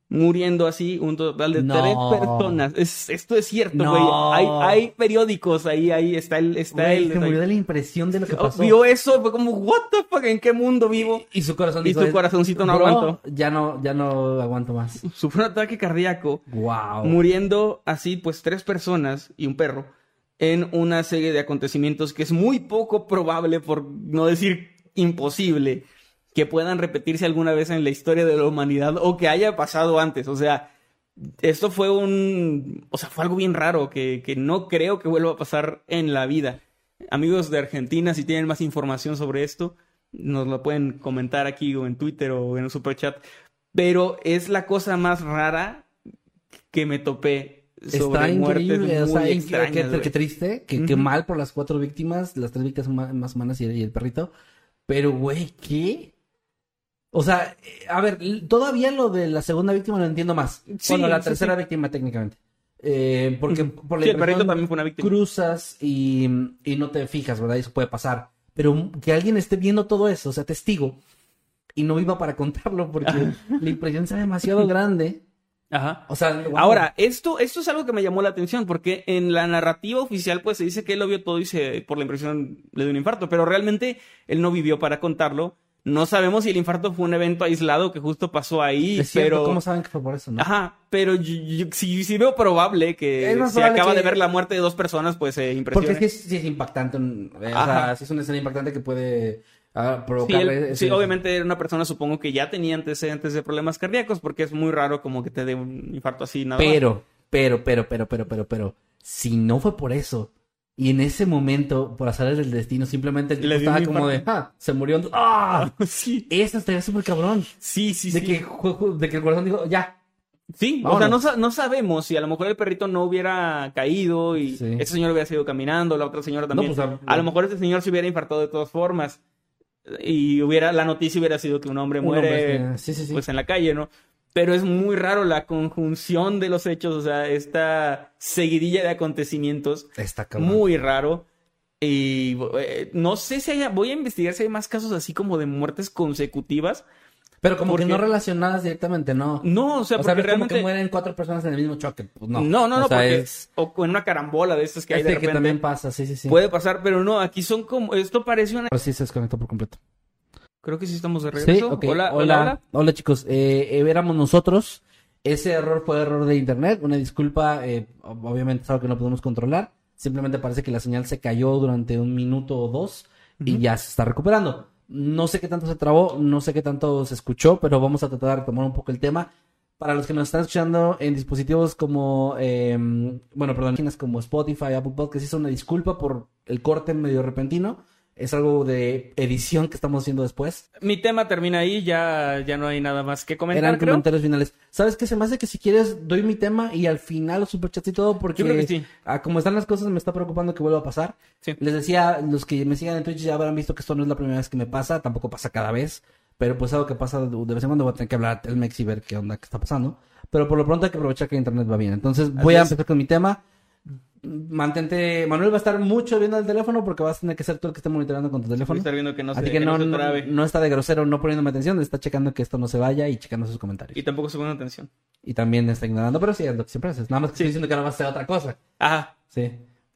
muriendo así un total de No. tres personas. Es, esto es cierto, No. güey. Hay, hay periódicos ahí, ahí está el, está Güey, el se murió de la impresión de lo que pasó. Vio eso, fue como, what the fuck, ¿en qué mundo vivo? Y su corazón Y dijo, su corazoncito no "Bro, aguantó". Ya no, ya no aguanto más. Sufrió un ataque cardíaco, Wow. muriendo así, pues, tres personas y un perro en una serie de acontecimientos que es muy poco probable, por no decir imposible, que puedan repetirse alguna vez en la historia de la humanidad o que haya pasado antes. O sea, esto fue un... O sea, fue algo bien raro que, que no creo que vuelva a pasar en la vida. Amigos de Argentina, si tienen más información sobre esto, nos lo pueden comentar aquí o en Twitter o en un superchat. Pero es la cosa más rara que me topé sobre Está increíble, o muy sea, extrañas, qué, qué triste, que, que Ujú. mal por las cuatro víctimas, las tres víctimas ma- más humanas y, y el perrito. Pero, güey, ¿qué? O sea, eh, a ver, todavía lo de la segunda víctima lo entiendo más. Sí, bueno, la sí, tercera sí. víctima técnicamente. Eh, porque por la Sí, el perrito también fue una víctima. cruzas y, y no te fijas, ¿verdad? Eso puede pasar. Pero que alguien esté viendo todo eso, o sea, testigo, y no viva para contarlo porque la impresión sea demasiado grande. Ajá. O sea, wow. Ahora, esto, esto es algo que me llamó la atención, porque en la narrativa oficial, pues se dice que él lo vio todo y se, por la impresión le dio un infarto, pero realmente él no vivió para contarlo. No sabemos si el infarto fue un evento aislado que justo pasó ahí, es cierto, pero. ¿cómo saben que fue por eso, no? Ajá, pero yo, yo- sí, sí veo probable que más si probable acaba que- de ver la muerte de dos personas, pues se impresiona. Porque es, sí es impactante, un- eh, o sea, Ajá. sí es una escena impactante que puede ah, Sí, él- sí, obviamente era una persona, supongo que ya tenía antecedentes de problemas cardíacos, porque es muy raro como que te dé un infarto así, nada más. Pero, pero, pero, pero, pero, pero, pero, si no fue por eso, y en ese momento, por azar del destino, simplemente el tipo estaba como de, ah, se murió. ¡Ah! Sí, Eso estaría súper cabrón. sí, sí. de, sí. Que, de que el corazón dijo, ya. Sí, o sea, Vámonos. no, no sabemos si a lo mejor el perrito no hubiera caído y Sí. ese señor hubiera seguido caminando, la otra señora también. pues, a- a lo mejor ese señor se hubiera infartado de todas formas y hubiera la noticia hubiera sido que un hombre Un muere hombre, sí, sí, sí. pues en la calle, ¿no? Pero es muy raro la conjunción de los hechos, o sea, esta seguidilla de acontecimientos, Está muy raro. Y eh, no sé si haya, voy a investigar si hay más casos así como de muertes consecutivas. Pero como que no relacionadas directamente, no. No, o sea, o porque es como realmente... que mueren cuatro personas en el mismo choque. Pues no. No, no, no, O sea, porque es... o en una carambola de estas que hay este de que repente. también pasa, sí, sí, sí. Puede pasar, pero no, aquí son como esto parece una Ahora sí se desconectó por completo. Creo que sí estamos de Sí, regreso. ok. Hola, Hola, hola, hola, hola. chicos. Eh, eh, éramos nosotros. Ese error fue error de internet. Una disculpa. eh, ob- obviamente es algo que no podemos controlar. Simplemente parece que la señal se cayó durante un minuto o dos y ya se está recuperando. No sé qué tanto se trabó, no sé qué tanto se escuchó, pero vamos a tratar de retomar un poco el tema. Para los que nos están escuchando en dispositivos como, eh, bueno, perdón, como Spotify, Apple Podcasts, hizo una disculpa por el corte medio repentino. Es algo de edición que estamos haciendo después. Mi tema termina ahí, ya, ya no hay nada más que comentar, Eran creo. comentarios finales. ¿Sabes qué? Se me hace que si quieres doy mi tema y al final los superchats y todo porque Yo creo que sí. como están las cosas me está preocupando que vuelva a pasar. Sí. Les decía, los que me sigan en Twitch ya habrán visto que esto no es la primera vez que me pasa, tampoco pasa cada vez, pero pues algo que pasa de de vez en cuando voy a tener que hablar a Telmex y ver qué onda que está pasando. Pero por lo pronto hay que aprovechar que internet va bien. Entonces voy Así a es. empezar con mi tema. Mantente, Manuel va a estar mucho viendo el teléfono porque vas a tener que ser tú el que esté monitoreando con tu Voy a teléfono. estar viendo que no se, Así que que no, está de grosero, no poniéndome atención, está checando que esto no se vaya y checando sus comentarios. Y tampoco se pone atención. Y también está ignorando, pero sí, es lo que siempre haces. Nada más que estoy diciendo que ahora va a ser otra cosa. Ajá. Sí.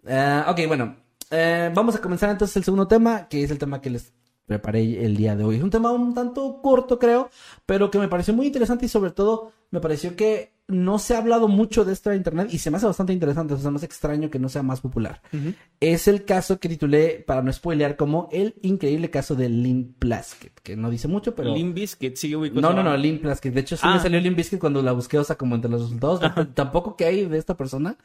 Eh, ok, bueno. Eh, vamos a comenzar entonces el segundo tema, que es el tema que les preparé el día de hoy. Es un tema un tanto corto, creo, pero que me pareció muy interesante y sobre todo me pareció que no se ha hablado mucho de esto en internet y se me hace bastante interesante, o sea, hace extraño que no sea más popular. Es el caso que titulé, para no spoilear, como el increíble caso de Lynn Plaskett, que no dice mucho, pero... Limp Bizkit, sigue ubicado. No, no, no, Limp Plaskett. De hecho, sí Ah. me salió Limp Bizkit cuando la busqué, o sea, como entre los resultados. Tampoco que hay de esta persona.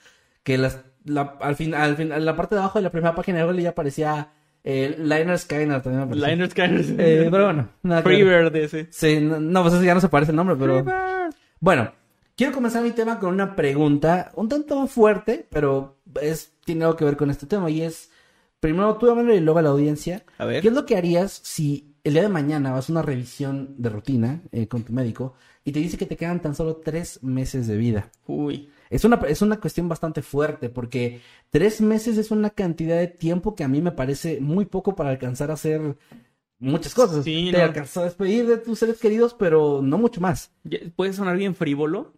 Que las, la, al fin, al fin, en la parte de abajo de la primera página de Google ya aparecía eh, Liner Skyner también me aparecía. Liner Skyner. Eh, pero bueno, nada. Freebird ese. Sí, no, no, pues eso ya no se parece el nombre, pero... Freebird. Bueno, quiero comenzar mi tema con una pregunta un tanto fuerte, pero es, tiene algo que ver con este tema y es, primero tú, Manuel, y luego a la audiencia. A ver. ¿Qué es lo que harías si el día de mañana vas a una revisión de rutina eh, con tu médico y te dice que te quedan tan solo tres meses de vida? Uy. Es una, es una cuestión bastante fuerte porque tres meses es una cantidad de tiempo que a mí me parece muy poco para alcanzar a hacer muchas cosas. Sí, Te no. alcanzas a despedir de tus seres queridos, pero no mucho más. Puede sonar bien frívolo,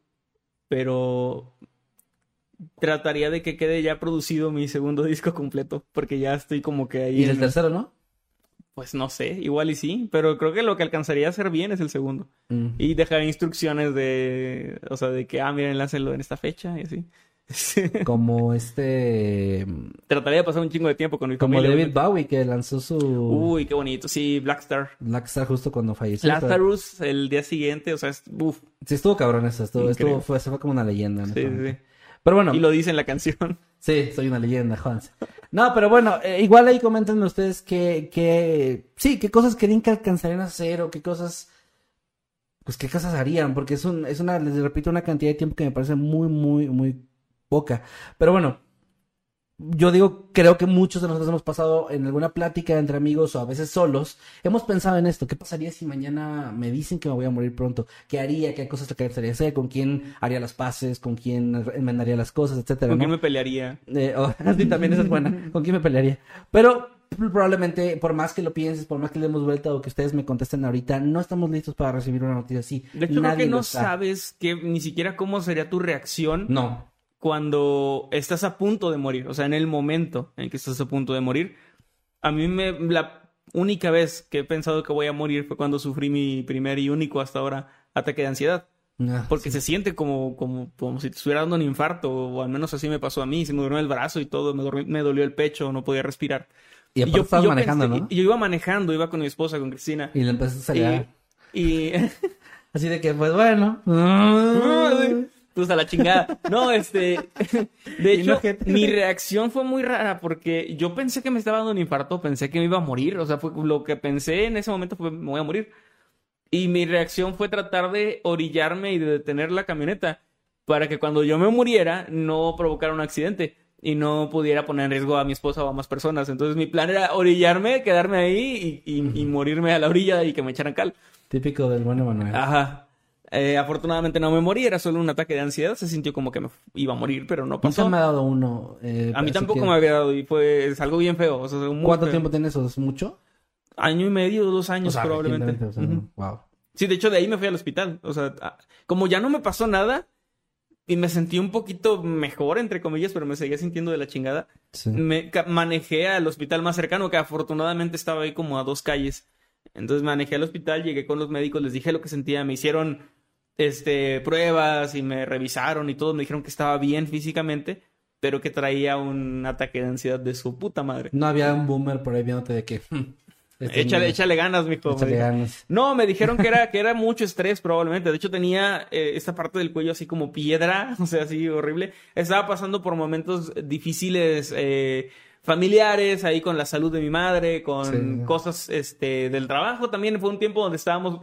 pero trataría de que quede ya producido mi segundo disco completo, porque ya estoy como que ahí. Y el tercero, ¿no? Pues no sé, igual y sí, pero creo que lo que alcanzaría a hacer bien es el segundo. Mm. Y dejar instrucciones de, o sea, de que, ah, miren, láncelo en esta fecha y así. Como este. Trataría de pasar un chingo de tiempo con mi Como familia. David Bowie que lanzó su Uy, qué bonito. Sí, Blackstar. Blackstar justo cuando falleció. pero- Lazarus el día siguiente, o sea, es, uf, Sí, estuvo cabrón eso. Estuvo, estuvo, fue, se fue como una leyenda. sí, sí. Pero bueno, Y lo dice en la canción. sí, soy una leyenda, jódanse. No, pero bueno, eh, igual ahí coméntenme ustedes qué, qué, sí, qué cosas querían que alcanzarían a hacer o qué cosas, pues qué cosas harían, porque es un, es una, les repito, una cantidad de tiempo que me parece muy, muy, muy poca. Pero bueno, yo digo, creo que muchos de nosotros hemos pasado en alguna plática entre amigos o a veces solos, hemos pensado en esto, ¿qué pasaría si mañana me dicen que me voy a morir pronto? ¿Qué haría? ¿Qué cosas te gustaría hacer? ¿Con quién haría las paces? ¿Con quién enmendaría las cosas? Etcétera, ¿Con ¿no? quién me pelearía? Eh, oh, sí, también esa es buena. ¿Con quién me pelearía? Pero probablemente, por más que lo pienses, por más que le demos vuelta o que ustedes me contesten ahorita, no estamos listos para recibir una noticia así. De hecho, creo Nadie que lo no sabes que ni siquiera cómo sería tu reacción No. Cuando estás a punto de morir. O sea, en el momento en que estás a punto de morir. A mí me... La única vez que he pensado que voy a morir fue cuando sufrí mi primer y único hasta ahora ataque de ansiedad. Ah, Porque se siente como, como, como si te estuviera dando un infarto, o al menos así me pasó a mí. Se me durmió el brazo y todo, me, dormí- me dolió el pecho, no podía respirar. Y aparte estabas manejando, pensé- ¿no? y- y yo iba manejando, iba con mi esposa, con Cristina. Y le empezaste a salir. Y, y Así de que, pues bueno. Pues a la chingada. No, este. De no, hecho, gente. mi reacción fue muy rara porque yo pensé que me estaba dando un infarto, pensé que me iba a morir. O sea, fue lo que pensé en ese momento fue me voy a morir. Y mi reacción fue tratar de orillarme y de detener la camioneta para que cuando yo me muriera no provocara un accidente y no pudiera poner en riesgo a mi esposa o a más personas. Entonces mi plan era orillarme, quedarme ahí y, y- y morirme a la orilla y que me echaran cal. Típico del bueno Manuel. Ajá. Eh, afortunadamente no me morí, era solo un ataque de ansiedad. Se sintió como que me iba a morir, pero no Nunca pasó. me ha dado uno. eh, A mí tampoco que- me había dado y fue es algo bien feo. O sea, muy ¿Cuánto feo. tiempo tienes eso? ¿Es mucho? Año y medio, dos años O sea, probablemente. o sea, wow. Sí, de hecho de ahí me fui al hospital. O sea, como ya no me pasó nada y me sentí un poquito mejor, entre comillas, pero me seguía sintiendo de la chingada. Sí. Me manejé al hospital más cercano, que afortunadamente estaba ahí como a dos calles. Entonces manejé al hospital, llegué con los médicos, les dije lo que sentía, me hicieron este pruebas y me revisaron y todo, me dijeron que estaba bien físicamente, pero que traía un ataque de ansiedad de su puta madre. No había un boomer por ahí viéndote de que. hmm, este Échale, ganas, mijo. me échale dijo. ganas. No, me dijeron que era, que era mucho estrés probablemente. De hecho, tenía eh, esta parte del cuello así como piedra, o sea, así horrible. Estaba pasando por momentos difíciles eh, familiares, ahí con la salud de mi madre, con Sí. cosas este, del trabajo. También fue un tiempo donde estábamos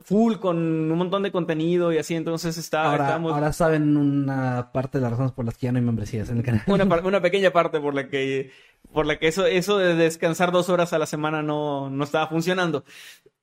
full con un montón de contenido y así, entonces estaba, Ahora, estábamos... ahora saben una parte de las razones por las que ya no hay membresías en el canal. Una, una pequeña parte por la que, por la que eso, eso de descansar dos horas a la semana no, no estaba funcionando.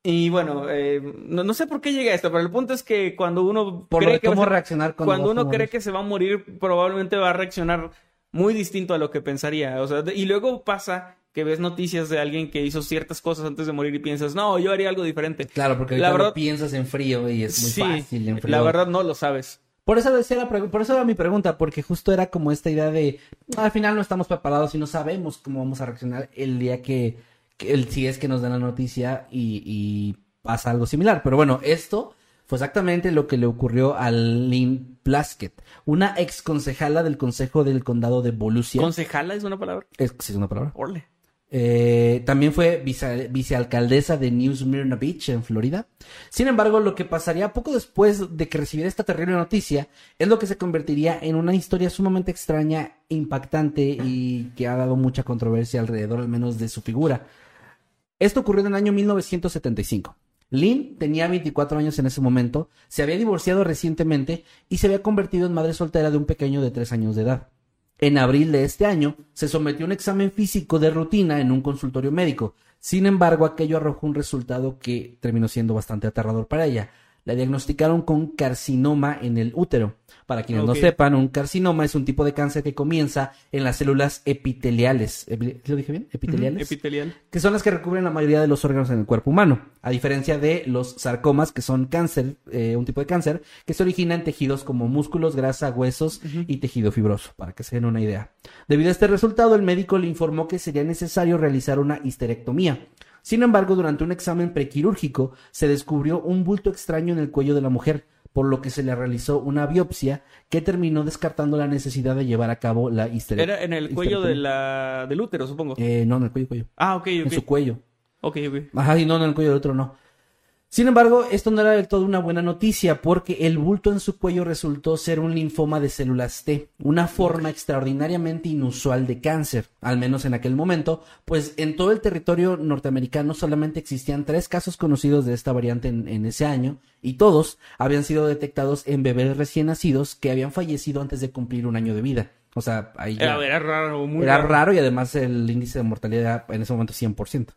Y bueno, eh, no, no sé por qué llega esto, pero el punto es que cuando uno Por cree que cómo ser- reaccionar cuando, uno cree que se va a morir, probablemente va a reaccionar muy distinto a lo que pensaría. O sea, y luego pasa que ves noticias de alguien que hizo ciertas cosas antes de morir y piensas, no, yo haría algo diferente. Claro, porque La lo verdad- piensas en frío y es muy sí, fácil en frío. la verdad no lo sabes. Por eso decía la por eso era mi pregunta, porque justo era como esta idea de al final no estamos preparados y no sabemos cómo vamos a reaccionar el día que, que el si es que nos dan la noticia y, y pasa algo similar. Pero bueno, esto fue exactamente lo que le ocurrió a Lynn Plaskett, una ex concejala del Consejo del Condado de Volusia. ¿Concejala es una palabra? es, sí, es una palabra. Orle. Eh, también fue vice- vicealcaldesa de New Smyrna Beach, en Florida. Sin embargo, lo que pasaría poco después de que recibiera esta terrible noticia es lo que se convertiría en una historia sumamente extraña, impactante y que ha dado mucha controversia alrededor, al menos, de su figura. Esto ocurrió en el año 1975. Lynn tenía 24 años en ese momento, se había divorciado recientemente y se había convertido en madre soltera de un pequeño de 3 años de edad. En abril de este año, se sometió a un examen físico de rutina en un consultorio médico. Sin embargo, aquello arrojó un resultado que terminó siendo bastante aterrador para ella. La diagnosticaron con carcinoma en el útero. Para quienes no sepan, un carcinoma es un tipo de cáncer que comienza en las células epiteliales. Epi- ¿Lo dije bien? Epiteliales. Epitelial. que son las que recubren la mayoría de los órganos en el cuerpo humano, a diferencia de los sarcomas, que son cáncer, eh, un tipo de cáncer, que se origina en tejidos como músculos, grasa, huesos y tejido fibroso, para que se den una idea. Debido a este resultado, el médico le informó que sería necesario realizar una histerectomía. Sin embargo, durante un examen prequirúrgico se descubrió un bulto extraño en el cuello de la mujer, por lo que se le realizó una biopsia que terminó descartando la necesidad de llevar a cabo la histerectomía. Era en el cuello de la... del útero, supongo. Eh, no, en el cuello, cuello. ah, ok, En ok. su cuello. Ok, ok. Ajá, y no, en el cuello del otro no. Sin embargo, esto no era del todo una buena noticia porque el bulto en su cuello resultó ser un linfoma de células T, una forma extraordinariamente inusual de cáncer, al menos en aquel momento, pues en todo el territorio norteamericano solamente existían tres casos conocidos de esta variante en, en ese año y todos habían sido detectados en bebés recién nacidos que habían fallecido antes de cumplir un año de vida. O sea, ahí ya- Era, era raro, muy era raro. raro y además el índice de mortalidad era en ese momento 100%.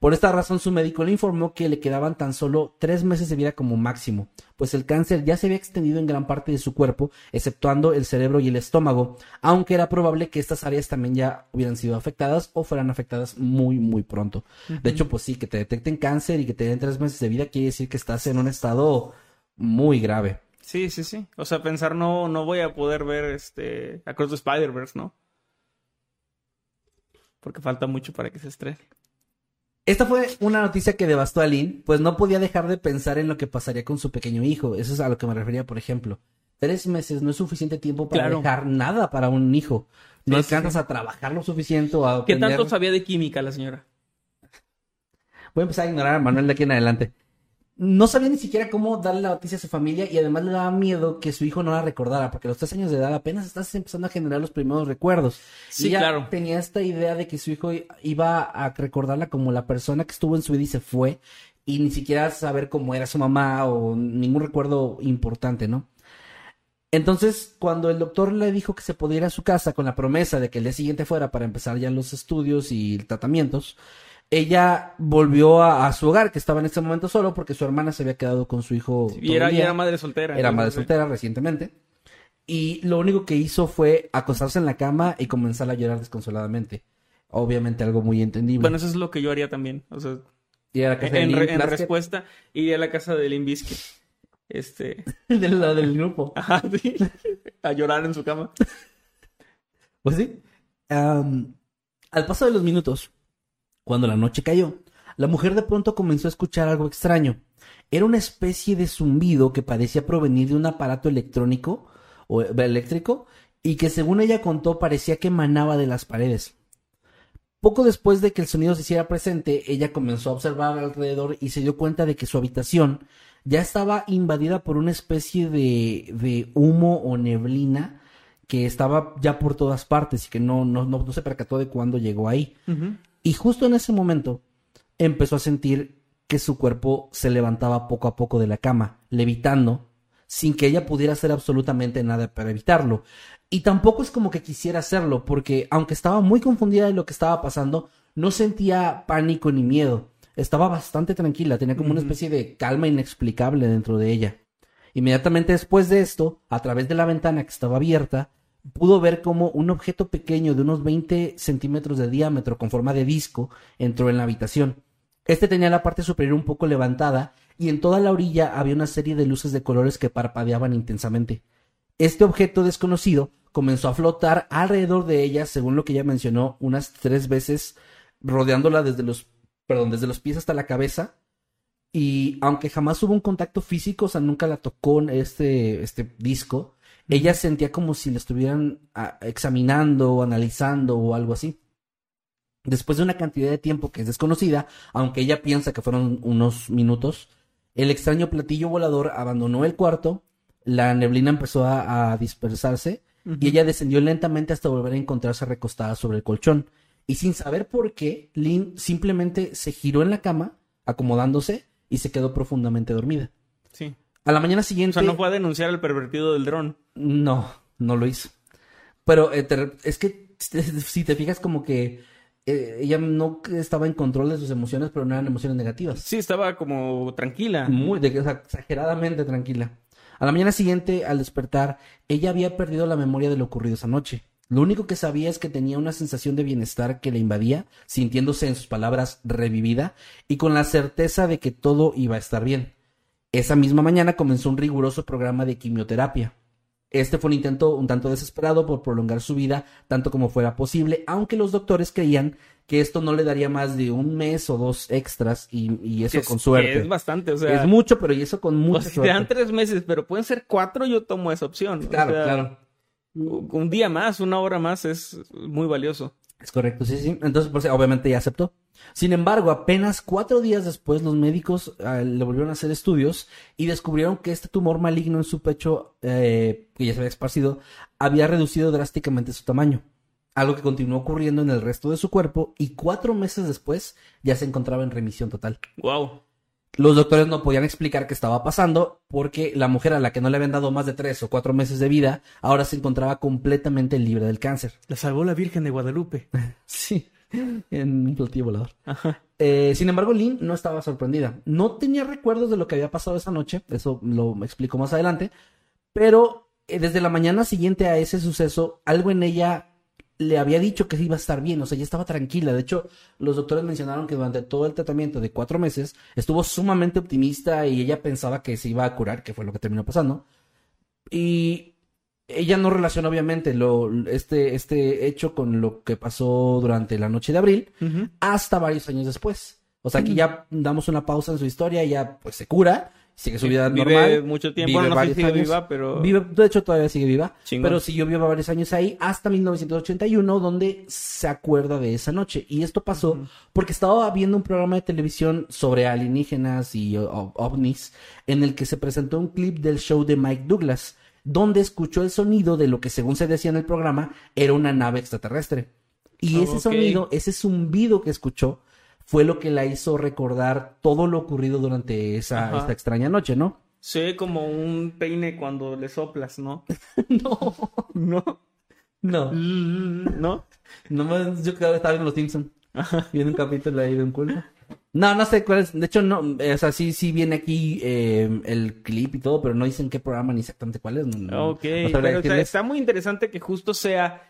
Por esta razón su médico le informó que le quedaban tan solo tres meses de vida como máximo, pues el cáncer ya se había extendido en gran parte de su cuerpo, exceptuando el cerebro y el estómago, aunque era probable que estas áreas también ya hubieran sido afectadas o fueran afectadas muy muy pronto. De hecho, pues sí, que te detecten cáncer y que te den tres meses de vida quiere decir que estás en un estado muy grave. Sí, sí, sí. O sea, pensar no, no voy a poder ver este Across the Spider-Verse, ¿no? Porque falta mucho para que se estrene. Esta fue una noticia que devastó a Lynn, pues no podía dejar de pensar en lo que pasaría con su pequeño hijo. Eso es a lo que me refería, por ejemplo. Tres meses no es suficiente tiempo para Claro. dejar nada para un hijo. No Sí, alcanzas sí. a trabajar lo suficiente o a ¿Qué aprender- tanto sabía de química la señora? Voy a empezar a ignorar a Manuel de aquí en adelante. No sabía ni siquiera cómo darle la noticia a su familia y además le daba miedo que su hijo no la recordara, porque a los tres años de edad apenas estás empezando a generar los primeros recuerdos. Sí, y ella claro. tenía esta idea de que su hijo iba a recordarla como la persona que estuvo en su vida y se fue, y ni siquiera saber cómo era su mamá o ningún recuerdo importante, ¿no? Entonces, cuando el doctor le dijo que se podía ir a su casa con la promesa de que el día siguiente fuera para empezar ya los estudios y tratamientos, ella volvió a, a su hogar, que estaba en ese momento solo porque su hermana se había quedado con su hijo. Y era, y madre soltera. Era madre soltera recientemente. Y lo único que hizo fue acostarse en la cama y comenzar a llorar desconsoladamente. Obviamente algo muy entendible. Bueno, eso es lo que yo haría también. O sea, y a la casa en, Lynn re- en respuesta, iría a la casa de Limp Bizkit. Este. de la del grupo. Ajá, sí. A llorar en su cama. Pues sí. Al paso de los minutos, cuando la noche cayó, la mujer de pronto comenzó a escuchar algo extraño. Era una especie de zumbido que parecía provenir de un aparato electrónico o eh, eléctrico y que según ella contó parecía que emanaba de las paredes. Poco después de que el sonido se hiciera presente, ella comenzó a observar alrededor y se dio cuenta de que su habitación ya estaba invadida por una especie de, de humo o neblina que estaba ya por todas partes y que no, no, no, no se percató de cuándo llegó ahí. Y justo en ese momento empezó a sentir que su cuerpo se levantaba poco a poco de la cama, levitando, sin que ella pudiera hacer absolutamente nada para evitarlo. Y tampoco es como que quisiera hacerlo, porque aunque estaba muy confundida de lo que estaba pasando, no sentía pánico ni miedo. Estaba bastante tranquila, tenía como una especie de calma inexplicable dentro de ella. Inmediatamente después de esto, a través de la ventana que estaba abierta, pudo ver como un objeto pequeño de unos 20 centímetros de diámetro con forma de disco entró en la habitación. Este tenía la parte superior un poco levantada y en toda la orilla había una serie de luces de colores que parpadeaban intensamente. Este objeto desconocido comenzó a flotar alrededor de ella, según lo que ella mencionó, unas tres veces, rodeándola desde los, perdón, desde los pies hasta la cabeza. Y aunque jamás hubo un contacto físico, o sea, nunca la tocó este, este disco, ella sentía como si la estuvieran ah, examinando o analizando o algo así. Después de una cantidad de tiempo que es desconocida, aunque ella piensa que fueron unos minutos, el extraño platillo volador abandonó el cuarto, la neblina empezó a, a dispersarse y ella descendió lentamente hasta volver a encontrarse recostada sobre el colchón. Y sin saber por qué, Lynn simplemente se giró en la cama, acomodándose, y se quedó profundamente dormida. Sí. A la mañana O siguiente... sea, no fue a denunciar al pervertido del dron. No, no lo hizo. Pero eh, te es que si te fijas como que eh, ella no estaba en control de sus emociones, pero no eran emociones negativas. Sí, estaba como tranquila. Muy, de, o sea, exageradamente tranquila. A la mañana siguiente, al despertar, ella había perdido la memoria de lo ocurrido esa noche. Lo único que sabía es que tenía una sensación de bienestar que le invadía, sintiéndose en sus palabras revivida y con la certeza de que todo iba a estar bien. Esa misma mañana comenzó un riguroso programa de quimioterapia. Este fue un intento un tanto desesperado por prolongar su vida tanto como fuera posible, aunque los doctores creían que esto no le daría más de un mes o dos extras y, eso con suerte. Es bastante, o sea. Es mucho, pero y eso con mucha o sea, si te dan tres meses, pero pueden ser cuatro, yo tomo esa opción. Claro, claro. Un día más, una hora más es muy valioso. Es correcto, sí, sí. Entonces, pues, obviamente ya aceptó. Sin embargo, apenas cuatro días después, los médicos ah, le volvieron a hacer estudios y descubrieron que este tumor maligno en su pecho, eh, que ya se había esparcido, había reducido drásticamente su tamaño. Algo que continuó ocurriendo en el resto de su cuerpo y cuatro meses después ya se encontraba en remisión total. Wow. Los doctores no podían explicar qué estaba pasando porque la mujer a la que no le habían dado más de tres o cuatro meses de vida ahora se encontraba completamente libre del cáncer. La salvó la Virgen de Guadalupe. sí, en un platillo volador. Eh, sin embargo, Lynn no estaba sorprendida. No tenía recuerdos de lo que había pasado esa noche, eso lo explico más adelante, pero eh, desde la mañana siguiente a ese suceso, algo en ella le había dicho que iba a estar bien, o sea, ya estaba tranquila. De hecho, los doctores mencionaron que durante todo el tratamiento de cuatro meses estuvo sumamente optimista y ella pensaba que se iba a curar, que fue lo que terminó pasando. Y ella no relacionó obviamente lo, este, este hecho con lo que pasó durante la noche de abril hasta varios años después. O sea, aquí ya damos una pausa en su historia, ella pues se cura sigue su vida vive normal. mucho tiempo, no sé si viva, pero... Vive, de hecho, todavía sigue viva, pero siguió viva varios años ahí, hasta 1981, donde se acuerda de esa noche. Y esto pasó porque estaba viendo un programa de televisión sobre alienígenas y ovnis, en el que se presentó un clip del show de Mike Douglas, donde escuchó el sonido de lo que, según se decía en el programa, era una nave extraterrestre. Y ese sonido, ese zumbido que escuchó, fue lo que la hizo recordar todo lo ocurrido durante esa esta extraña noche, ¿no? Sí, como un peine cuando le soplas, ¿no? no, no, no, no. No, yo creo que estaba en Los Simpsons. Viene un capítulo ahí de un culto. No, no sé cuál es. De hecho, no. O sea, sí, sí viene aquí eh, el clip y todo, pero no dicen qué programa ni exactamente cuál es. ok, pero está muy interesante que justo sea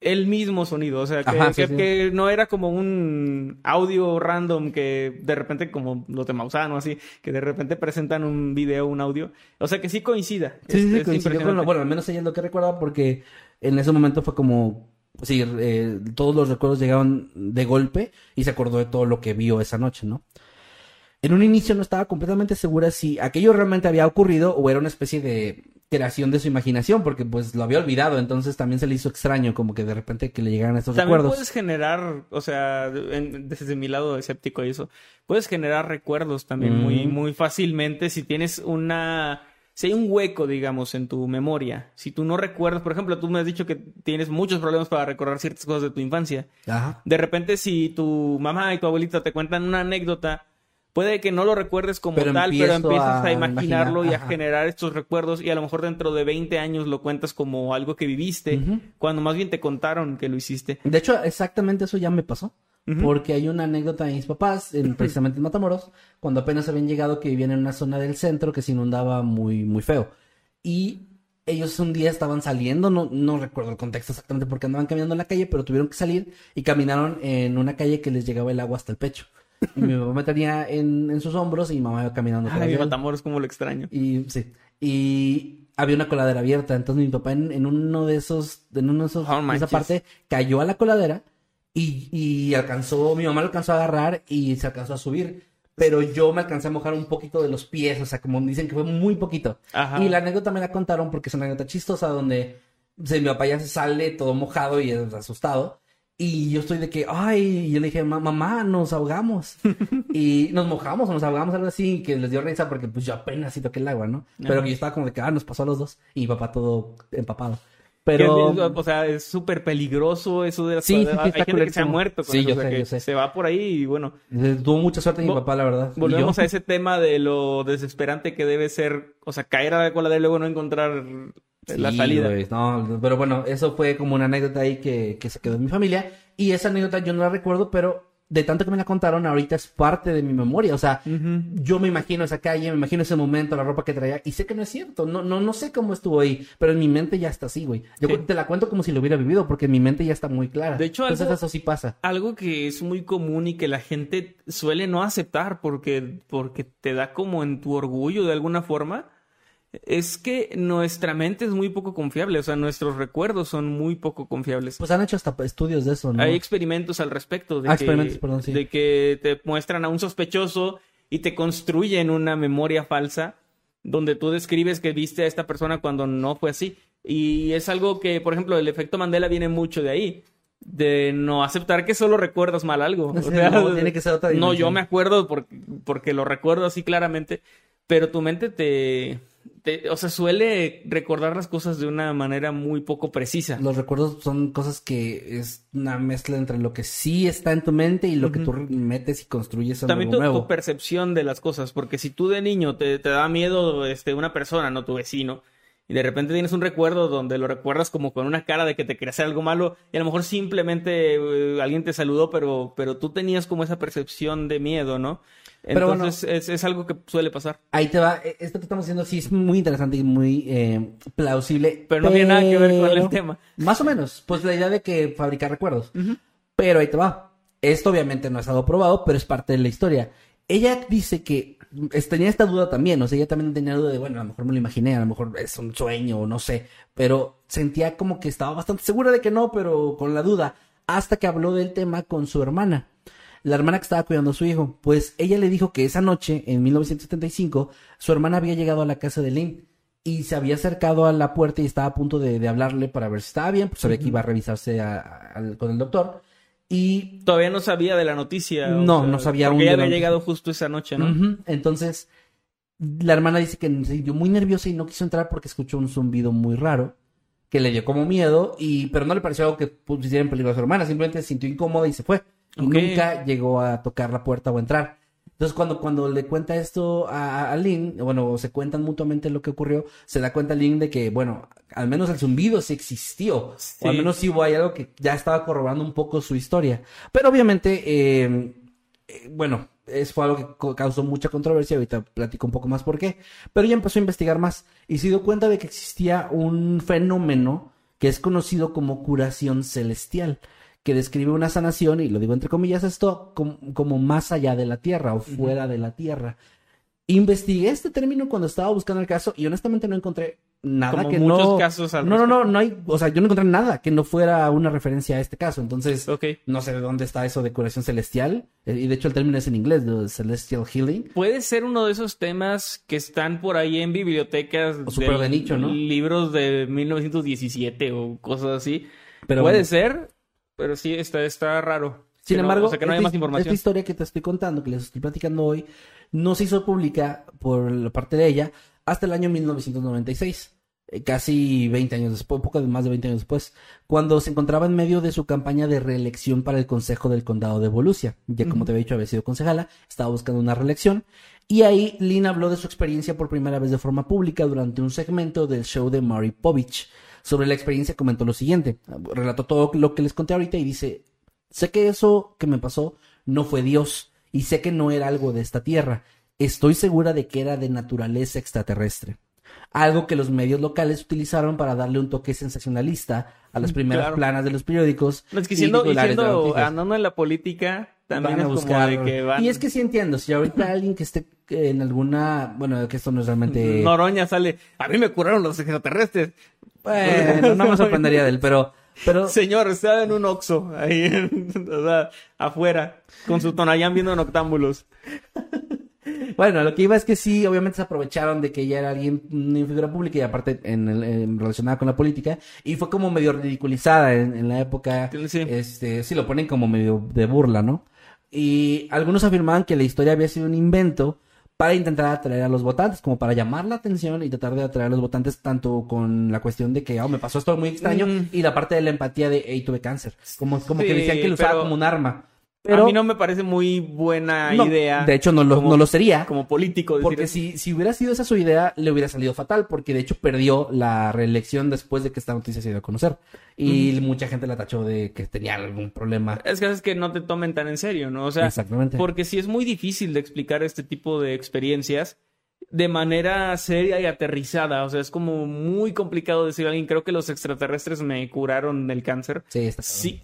el mismo sonido, o sea, que, no era como un audio random que de repente, como los de Mausano, así, que de repente presentan un video, un audio, o sea, que sí coincida. Sí, sí, coincidió con lo, bueno, al menos ella es lo que recuerda porque en ese momento fue como, sí, eh, todos los recuerdos llegaban de golpe y se acordó de todo lo que vio esa noche, ¿no? En un inicio no estaba completamente segura si aquello realmente había ocurrido o era una especie de creación de su imaginación, porque pues lo había olvidado, entonces también se le hizo extraño como que de repente que le llegaran estos también recuerdos. puedes generar, o sea, desde mi lado escéptico y eso, puedes generar recuerdos también muy, muy fácilmente si tienes una... Si hay un hueco, digamos, en tu memoria, si tú no recuerdas, por ejemplo, tú me has dicho que tienes muchos problemas para recordar ciertas cosas de tu infancia. Ajá. De repente, si tu mamá y tu abuelita te cuentan una anécdota, Puede que no lo recuerdes como tal, pero empiezas a, imaginarlo y a generar estos recuerdos y a lo mejor dentro de 20 años lo cuentas como algo que viviste, cuando más bien te contaron que lo hiciste. De hecho, exactamente eso ya me pasó. Porque hay una anécdota de mis papás, precisamente en Matamoros, cuando apenas habían llegado que vivían en una zona del centro que se inundaba muy, muy feo. Y ellos un día estaban saliendo, no, no recuerdo el contexto exactamente porque andaban caminando en la calle, pero tuvieron que salir y caminaron en una calle que les llegaba el agua hasta el pecho. Y mi papá me tenía en, en sus hombros y mi mamá iba caminando. Ay, mi Matamoros, como lo extraño. Y sí. Y había una coladera abierta. Entonces mi papá en, en uno de esos, en uno de esos, oh, esa parte, cayó a la coladera y, y alcanzó, mi mamá lo alcanzó a agarrar y se alcanzó a subir. Pero yo me alcancé a mojar un poquito de los pies, o sea, como dicen que fue muy poquito. Y la anécdota me la contaron porque es una anécdota chistosa donde mi papá ya se sale todo mojado y asustado. Y yo estoy de que, ay, yo le dije, mamá, nos ahogamos. y nos mojamos o nos ahogamos, algo así, que les dio risa porque pues yo apenas sí toqué el agua, ¿no? Pero que yo estaba como de que, ah, nos pasó a los dos. Y mi papá todo empapado. Pero... o sea, es súper peligroso eso de las sí, sí, Hay gente que se ha muerto con sí, eso, yo sé, que yo sé. se va por ahí y bueno. Tuvo mucha suerte mi papá, la verdad. Volvemos a ese tema de lo desesperante que debe ser, o sea, caer a la coladera y luego no encontrar la salida. no, pero bueno, eso fue como una anécdota ahí que, que se quedó en mi familia. Y esa anécdota yo no la recuerdo, pero de tanto que me la contaron, ahorita es parte de mi memoria. O sea, yo me imagino esa calle, me imagino ese momento, la ropa que traía, y sé que no es cierto. No, no, no sé cómo estuvo ahí, pero en mi mente ya está así, güey. Yo Sí. te la cuento como si lo hubiera vivido, porque en mi mente ya está muy clara. De hecho, Entonces algo- eso sí pasa. Algo que es muy común y que la gente suele no aceptar porque, porque te da como en tu orgullo de alguna forma, es que nuestra mente es muy poco confiable, o sea, nuestros recuerdos son muy poco confiables. Pues han hecho hasta estudios de eso, ¿no? Hay experimentos al respecto de, Ah, que, experimentos, perdón, sí. de que te muestran a un sospechoso y te construyen una memoria falsa donde tú describes que viste a esta persona cuando no fue así. Y es algo que, por ejemplo, el efecto Mandela viene mucho de ahí. De no aceptar que solo recuerdas mal algo. No, tiene que ser otra No, yo me acuerdo porque, porque lo recuerdo así claramente, pero tu mente te, te- O sea, suele recordar las cosas de una manera muy poco precisa. Los recuerdos son cosas que es una mezcla entre lo que sí está en tu mente y lo que tú metes y construyes en También algo tu, nuevo. tu percepción de las cosas, porque si tú de niño te, te da miedo este, una persona, no tu vecino, y de repente tienes un recuerdo donde lo recuerdas como con una cara de que te quería hacer algo malo, y a lo mejor simplemente eh, alguien te saludó, pero, pero tú tenías como esa percepción de miedo, ¿no? Pero bueno. Es, es algo que suele pasar. Ahí te va. E- Esto que estamos haciendo sí es muy interesante y muy eh, plausible. Pero no tiene nada que ver con el tema. Más o menos. Pues la idea de que fabricar recuerdos. Pero ahí te va. Esto obviamente no es algo probado, pero es parte de la historia. Ella dice que tenía esta duda también, o sea, ella también tenía duda de, bueno, a lo mejor me lo imaginé, a lo mejor es un sueño, o no sé, pero sentía como que estaba bastante segura de que no, pero con la duda, hasta que habló del tema con su hermana. La hermana que estaba cuidando a su hijo, pues ella le dijo que esa noche, en 1975, su hermana había llegado a la casa de Lynn y se había acercado a la puerta y estaba a punto de, de hablarle para ver si estaba bien, pues sabía que iba a revisarse a- con el doctor. Y Todavía no sabía de la noticia. o No, no sabía aún Porque ella la había noticia. llegado justo esa noche, ¿no? Entonces, la hermana dice que se sintió muy nerviosa y no quiso entrar porque escuchó un zumbido muy raro que le dio como miedo, y pero no le pareció algo que pusiera en peligro a su hermana, simplemente se sintió incómoda y se fue. Nunca llegó a tocar la puerta o entrar. Entonces, cuando, cuando le cuenta esto a, a Lynn, bueno, se cuentan mutuamente lo que ocurrió, se da cuenta Lynn de que, bueno, al menos el zumbido sí existió. O al menos sí hubo ahí algo que ya estaba corroborando un poco su historia. Pero obviamente, eh, eh, bueno, eso fue algo que causó mucha controversia. Ahorita platico un poco más por qué. Pero ella empezó a investigar más y se dio cuenta de que existía un fenómeno que es conocido como curación celestial, que describe una sanación, y lo digo entre comillas esto, com- como, más allá de la tierra o fuera de la tierra. Investigué este término cuando estaba buscando el caso y honestamente no encontré nada Como que muchos no. casos al no, no, no, no hay, o sea, yo no encontré nada que no fuera una referencia a este caso. Entonces, no sé de dónde está eso de curación celestial. Eh, Y de hecho el término es en inglés, de celestial healing. Puede ser uno de esos temas que están por ahí en bibliotecas O súper de nicho, ¿no? Libros de 1917 o cosas así. Pero Puede bueno. ser, pero sí está, está raro. Sin Que no- embargo, o sea, que no hay esta, más información. esta historia que te estoy contando, que les estoy platicando hoy, no se hizo pública por la parte de ella hasta el año 1996, eh, casi 20 años después, poco más de 20 años después, cuando se encontraba en medio de su campaña de reelección para el Consejo del Condado de Volusia. Ya como te había dicho, había sido concejala, estaba buscando una reelección. Y ahí Lynn habló de su experiencia por primera vez de forma pública durante un segmento del show de Mary Povich. Sobre la experiencia comentó lo siguiente, relató todo lo que les conté ahorita y dice, Sé que eso que me pasó no fue Dios y sé que no era algo de esta tierra. Estoy segura de que era de naturaleza extraterrestre. Algo que los medios locales utilizaron para darle un toque sensacionalista a las primeras Claro. planas de los periódicos. No, es que siendo, y siendo andando en la política, también Van a es buscar- como de que van... Y es que sí entiendo, si ahorita alguien que esté en alguna, bueno, que esto no es realmente... Noroña sale, a mí me curaron los extraterrestres. Bueno, no me sorprendería de él, pero... pero Señor, estaba en un Oxxo, ahí, en- o sea, afuera, con su tonallán viendo noctámbulos. Bueno, lo que iba es que sí, obviamente se aprovecharon de que ella era alguien, una figura pública y aparte en, en- relacionada con la política y fue como medio ridiculizada en, en la época. Sí. Este, sí lo ponen como medio de burla, ¿no? Y algunos afirmaban que la historia había sido un invento para intentar atraer a los votantes, como para llamar la atención y tratar de atraer a los votantes tanto con la cuestión de que, oh, me pasó esto muy extraño Mm. y la parte de la empatía de, hey, tuve cáncer. Como, como que decían que lo usaba como un arma. Pero a mí no me parece muy buena no, idea. De hecho, no lo, como- no lo sería. Como político. decir Porque si, si hubiera sido esa su idea, le hubiera salido fatal, porque de hecho perdió la reelección después de que esta noticia se dio a conocer. Y mucha gente la tachó de que tenía algún problema. Es que es que no te tomen tan en serio, ¿no? O sea, Exactamente. porque sí es muy difícil de explicar este tipo de experiencias de manera seria y aterrizada. O sea, es como muy complicado decir a alguien, creo que los extraterrestres me curaron del cáncer. Sí, está. Sí,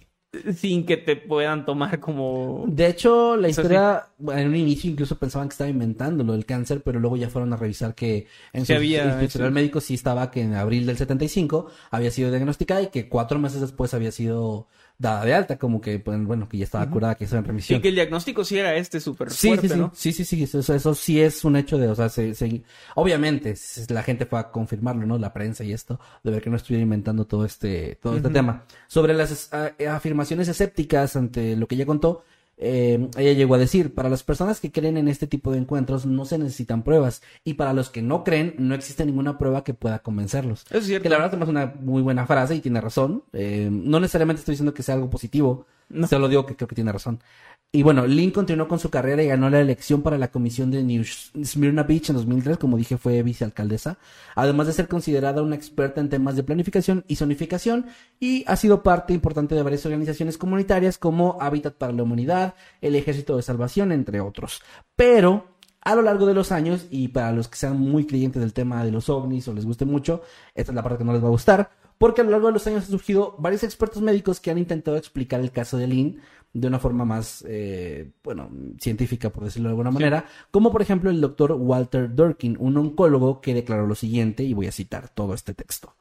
sin que te puedan tomar como... De hecho, la historia, bueno, en un inicio incluso pensaban que estaba inventando lo del cáncer, pero luego ya fueron a revisar que en Sí su había, sí. médico sí estaba que en abril del 75 había sido diagnosticada y que cuatro meses después había sido dada de alta, como que, pues, bueno, que ya estaba curada, que estaba en remisión. que el diagnóstico sí era este súper Sí, fuerte, sí, sí, ¿no? sí, sí, sí, eso, eso sí es un hecho de, o sea, se, se- obviamente la gente fue a confirmarlo, ¿no? La prensa y esto, de ver que no estuviera inventando todo este, todo este tema. Sobre las ah, afirmaciones escépticas ante lo que ella contó, eh, ella llegó a decir, para las personas que creen en este tipo de encuentros no se necesitan pruebas, y para los que no creen no existe ninguna prueba que pueda convencerlos. Es cierto. Que la verdad es una muy buena frase y tiene razón. Eh, no necesariamente estoy diciendo que sea algo positivo, No. solo digo que creo que tiene razón. Y bueno, Lynn continuó con su carrera y ganó la elección para la comisión de New Smyrna Beach en 2003, como dije, fue vicealcaldesa, además de ser considerada una experta en temas de planificación y zonificación, y ha sido parte importante de varias organizaciones comunitarias como Hábitat para la Humanidad, el Ejército de Salvación, entre otros. Pero a lo largo de los años, y para los que sean muy creyentes del tema de los ovnis o les guste mucho, esta es la parte que no les va a gustar, porque a lo largo de los años han surgido varios expertos médicos que han intentado explicar el caso de Lynn de una forma más, eh, bueno, científica, por decirlo de alguna manera, como por ejemplo el doctor Walter Durkin, un oncólogo que declaró lo siguiente, y voy a citar todo este texto.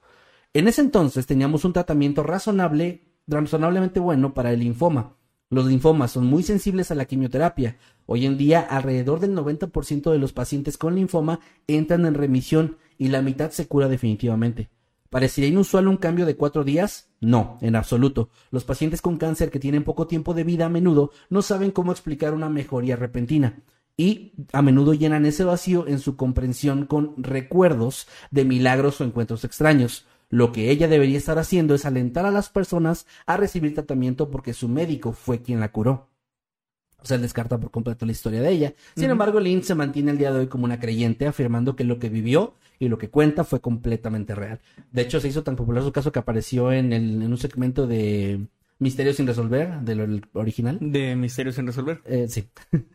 En ese entonces teníamos un tratamiento razonable, razonablemente bueno para el linfoma. Los linfomas son muy sensibles a la quimioterapia. Hoy en día, alrededor del 90% de los pacientes con linfoma entran en remisión y la mitad se cura definitivamente. ¿Parecería inusual un cambio de cuatro días? No, en absoluto. Los pacientes con cáncer que tienen poco tiempo de vida a menudo no saben cómo explicar una mejoría repentina y a menudo llenan ese vacío en su comprensión con recuerdos de milagros o encuentros extraños. Lo que ella debería estar haciendo es alentar a las personas a recibir tratamiento porque su médico fue quien la curó. O sea, él descarta por completo la historia de ella. Sin embargo, Lynn se mantiene el día de hoy como una creyente, afirmando que lo que vivió y lo que cuenta fue completamente real. De hecho, se hizo tan popular su caso que apareció en, el- en un segmento de Misterios sin resolver, del original. De misterios sin resolver. Eh, sí.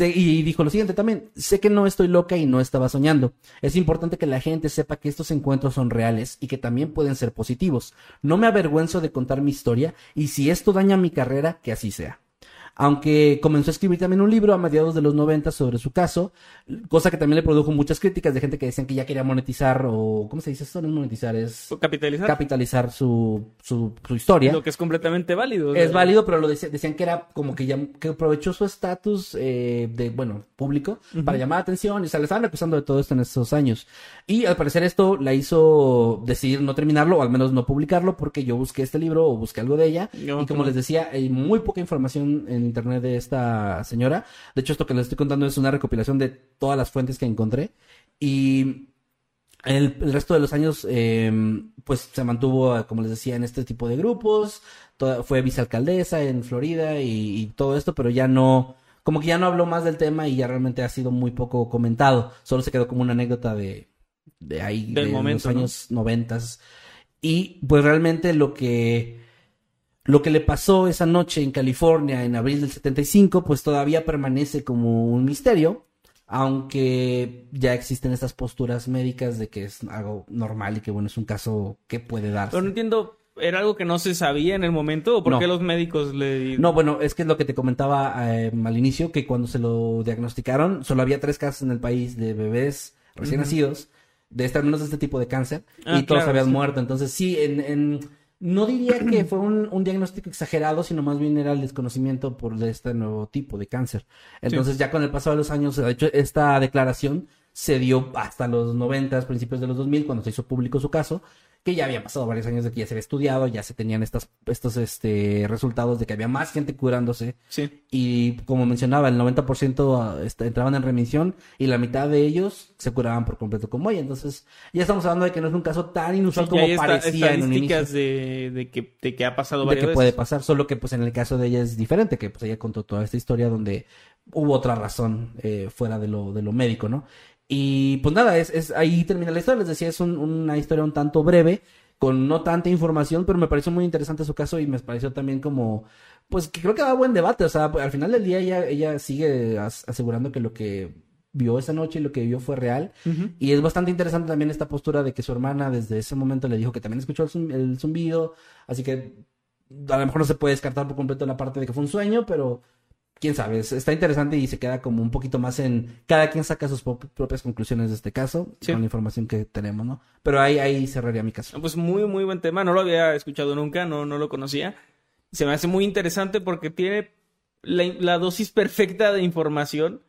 Y dijo lo siguiente también, sé que no estoy loca y no estaba soñando. Es importante que la gente sepa que estos encuentros son reales y que también pueden ser positivos. No me avergüenzo de contar mi historia y si esto daña mi carrera, que así sea. Aunque comenzó a escribir también un libro a mediados de los 90 sobre su caso, cosa que también le produjo muchas críticas de gente que decían que ya quería monetizar o, ¿cómo se dice esto? No es monetizar, es capitalizar. capitalizar su, su, su historia. Lo que es completamente válido. Es válido, pero lo deci- decían que era como que, ya, que aprovechó su estatus eh, de, bueno, público para llamar la atención. Y o sea, le estaban acusando de todo esto en estos años. Y al parecer esto la hizo decidir no terminarlo, o al menos no publicarlo, porque yo busqué este libro o busqué algo de ella. No, y como no. les decía, hay muy poca información en internet de esta señora. De hecho, esto que les estoy contando es una recopilación de todas las fuentes que encontré. Y el, el resto de los años, eh, pues se mantuvo, eh, como les decía, en este tipo de grupos. Toda- fue vicealcaldesa en Florida y, y todo esto, pero ya no, como que ya no habló más del tema y ya realmente ha sido muy poco comentado. Solo se quedó como una anécdota de, de ahí, Del de momento, los años noventas. Y pues realmente lo que, lo que le pasó esa noche en California en abril del 75, pues todavía permanece como un misterio aunque ya existen estas posturas médicas de que es algo normal y que bueno, es un caso que puede darse. Pero no entiendo, ¿era algo que no se sabía en el momento? ¿O por No. qué los médicos le... No, bueno, es que es lo que te comentaba eh, al inicio, que cuando se lo diagnosticaron, solo había tres casos en el país de bebés recién nacidos, de este, al menos de este tipo de cáncer, Ah, y todos claro, habían sí. muerto. Entonces, sí, en, en- no diría que fue un, un diagnóstico exagerado, sino más bien era el desconocimiento por de este nuevo tipo de cáncer. Entonces, ya con el paso de los años, de hecho, esta declaración se dio hasta los 90, principios de los 2000, cuando se hizo público su caso, que ya había pasado varios años de que ya se había estudiado, ya se tenían estas, estos este, resultados de que había más gente curándose. Sí. Y como mencionaba, el 90% este, entraban en remisión y la mitad de ellos se curaban por completo como ella. Entonces, ya estamos hablando de que no es un caso tan inusual Sí, como hay parecía en un inicio. de, de que, de que ha pasado De varias que veces. puede pasar, solo que pues en el caso de ella es diferente, que pues ella contó toda esta historia donde hubo otra razón eh, fuera de lo, de lo médico, ¿no? Y pues nada, es, es ahí termina la historia, les decía, es un- una historia un tanto breve, con no tanta información, pero me pareció muy interesante su caso y me pareció también como, pues que creo que da buen debate, o sea, al final del día ella, ella sigue as- asegurando que lo que vio esa noche y lo que vio fue real. Y es bastante interesante también esta postura de que su hermana desde ese momento le dijo que también escuchó el, zum- el zumbido, así que a lo mejor no se puede descartar por completo la parte de que fue un sueño, pero quién sabe, es- está interesante y se queda como un poquito más en cada quien saca sus pro- propias conclusiones de este caso Sí. con la información que tenemos, ¿no? Pero ahí, ahí cerraría mi caso. Pues muy, muy buen tema. No lo había escuchado nunca, no, no lo conocía. Se me hace muy interesante porque tiene la, la dosis perfecta de información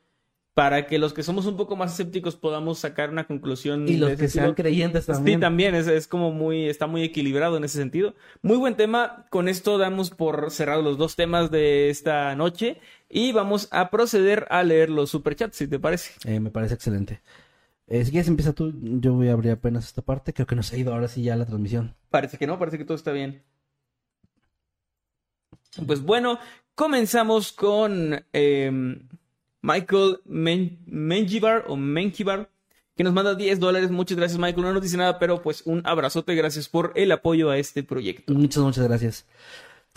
para que los que somos un poco más escépticos podamos sacar una conclusión. Y los que sean estilo. creyentes Sí, también. también, es, es como muy, está muy equilibrado en ese sentido. Muy buen tema. Con esto damos por cerrados los dos temas de esta noche y vamos a proceder a leer los superchats, si te parece. Eh, me parece excelente. Eh, si quieres empieza tú, yo voy a abrir apenas esta parte, creo que nos ha ido ahora sí ya la transmisión. Parece que no, parece que todo está bien. Pues bueno, comenzamos con eh, Michael Men o Menjivar, que nos manda 10 dólares. Muchas gracias, Michael. No nos dice nada, pero pues un abrazote. Gracias por el apoyo a este proyecto. Muchas, muchas gracias.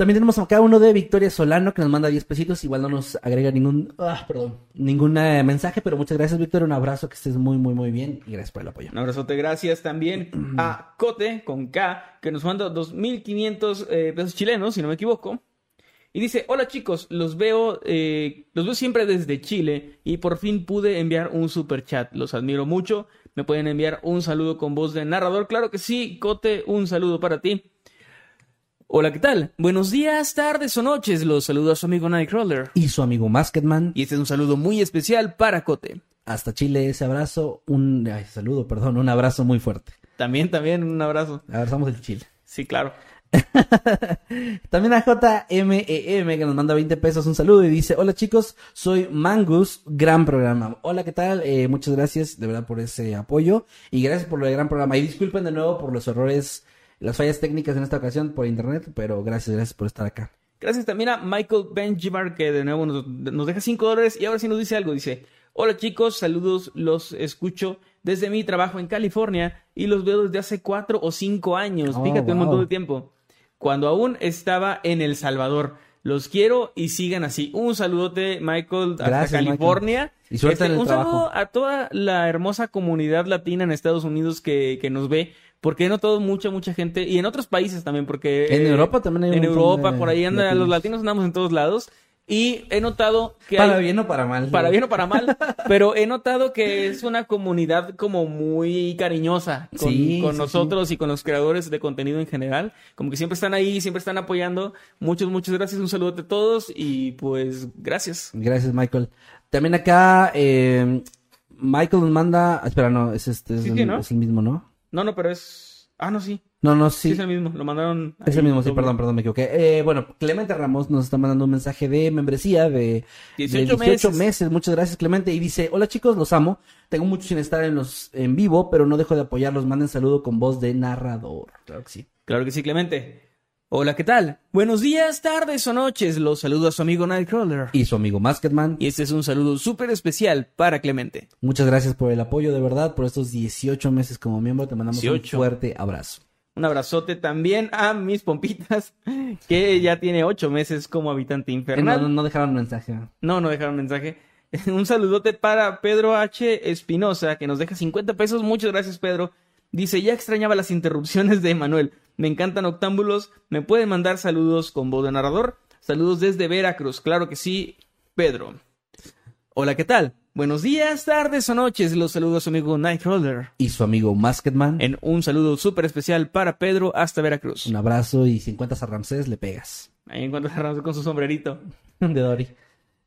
También tenemos acá uno de Victoria Solano que nos manda 10 pesitos. Igual no nos agrega ningún, ah, perdón, ningún eh, mensaje, pero muchas gracias, Victoria. Un abrazo, que estés muy, muy, muy bien y gracias por el apoyo. Un abrazote, gracias también a Cote con K, que nos manda 2.500 eh, pesos chilenos, si no me equivoco. Y dice, hola chicos, los veo, eh, los veo siempre desde Chile y por fin pude enviar un super chat. Los admiro mucho. Me pueden enviar un saludo con voz de narrador. Claro que sí, Cote, un saludo para ti. Hola, ¿qué tal? Buenos días, tardes o noches. Los saludo a su amigo Nightcrawler. Y su amigo Masketman, Y este es un saludo muy especial para Cote. hasta Chile, ese abrazo, un ay, saludo, perdón, un abrazo muy fuerte. También, también, un abrazo. Abrazamos el Chile. Sí, claro. También a JMEM que nos manda 20 pesos un saludo y dice, hola chicos, soy Mangus, gran programa. Hola, ¿qué tal? Eh, muchas gracias de verdad por ese apoyo y gracias por el gran programa. Y disculpen de nuevo por los errores, las fallas técnicas en esta ocasión por internet, pero gracias, gracias por estar acá. Gracias también a Michael Benjivar, que de nuevo nos, nos deja 5 dólares y ahora sí nos dice algo. Dice, hola chicos, saludos, los escucho desde mi trabajo en California y los veo desde hace 4 o 5 años. Oh, Fíjate, un montón de tiempo. Cuando aún estaba en El Salvador. Los quiero y sigan así. Un saludote, Michael, hasta Gracias, California. Este, Michael. Y suerte en el un trabajo. saludo a toda la hermosa comunidad latina en Estados Unidos que, que nos ve. Porque he notado mucha, mucha gente. Y en otros países también, porque... En eh, Europa también hay En Europa, de por ahí andan, los latinos andamos en todos lados. Y he notado que Para hay- bien o para mal. para bien o para mal, pero he notado que es una comunidad como muy cariñosa con, Sí, con sí, nosotros y con los creadores de contenido en general. Como que siempre están ahí, siempre están apoyando. Muchas, muchas gracias. Un saludo a todos y pues gracias. Gracias, Michael. También acá, eh, Michael nos manda, ah, espera, no, es este, es, Sí, el, sí, ¿no? es el mismo, ¿no? No, no, pero es... Ah, no, sí. No, no, Sí, sí. es el mismo. Lo mandaron... Es el mismo, sí, perdón, perdón, me equivoqué. Eh, bueno, Clemente Ramos nos está mandando un mensaje de membresía de 18 de 18 meses. meses. Muchas gracias, Clemente. Y dice, hola chicos, los amo. Tengo mucho sin estar en los en vivo, pero no dejo de apoyarlos. Manden saludo con voz de narrador. Claro que sí. Claro que sí, Clemente. Hola, ¿qué tal? Buenos días, tardes o noches. Los saludo a su amigo Nightcrawler. Y su amigo Masketman. Y este es un saludo súper especial para Clemente. Muchas gracias por el apoyo, de verdad, por estos 18 meses como miembro. Te mandamos 18. un fuerte abrazo. Un abrazote también a mis pompitas, que ya tiene ocho meses como habitante Eh, infernal. no, no dejaron mensaje. No, no dejaron mensaje. Un saludote para Pedro H. Espinosa, que nos deja 50 pesos. Muchas gracias, Pedro. Dice, ya extrañaba las interrupciones de Emanuel. Me encantan octámbulos. ¿Me pueden mandar saludos con voz de narrador? Saludos desde Veracruz. Claro que sí, Pedro. Hola, ¿qué tal? Buenos días, tardes o noches. Los saludo a su amigo Nightcrawler. Y su amigo Masketman. En un saludo súper especial para Pedro hasta Veracruz. Un abrazo y si encuentras a Ramsés, le pegas. Ahí encuentras a Ramsés con su sombrerito. De Dory.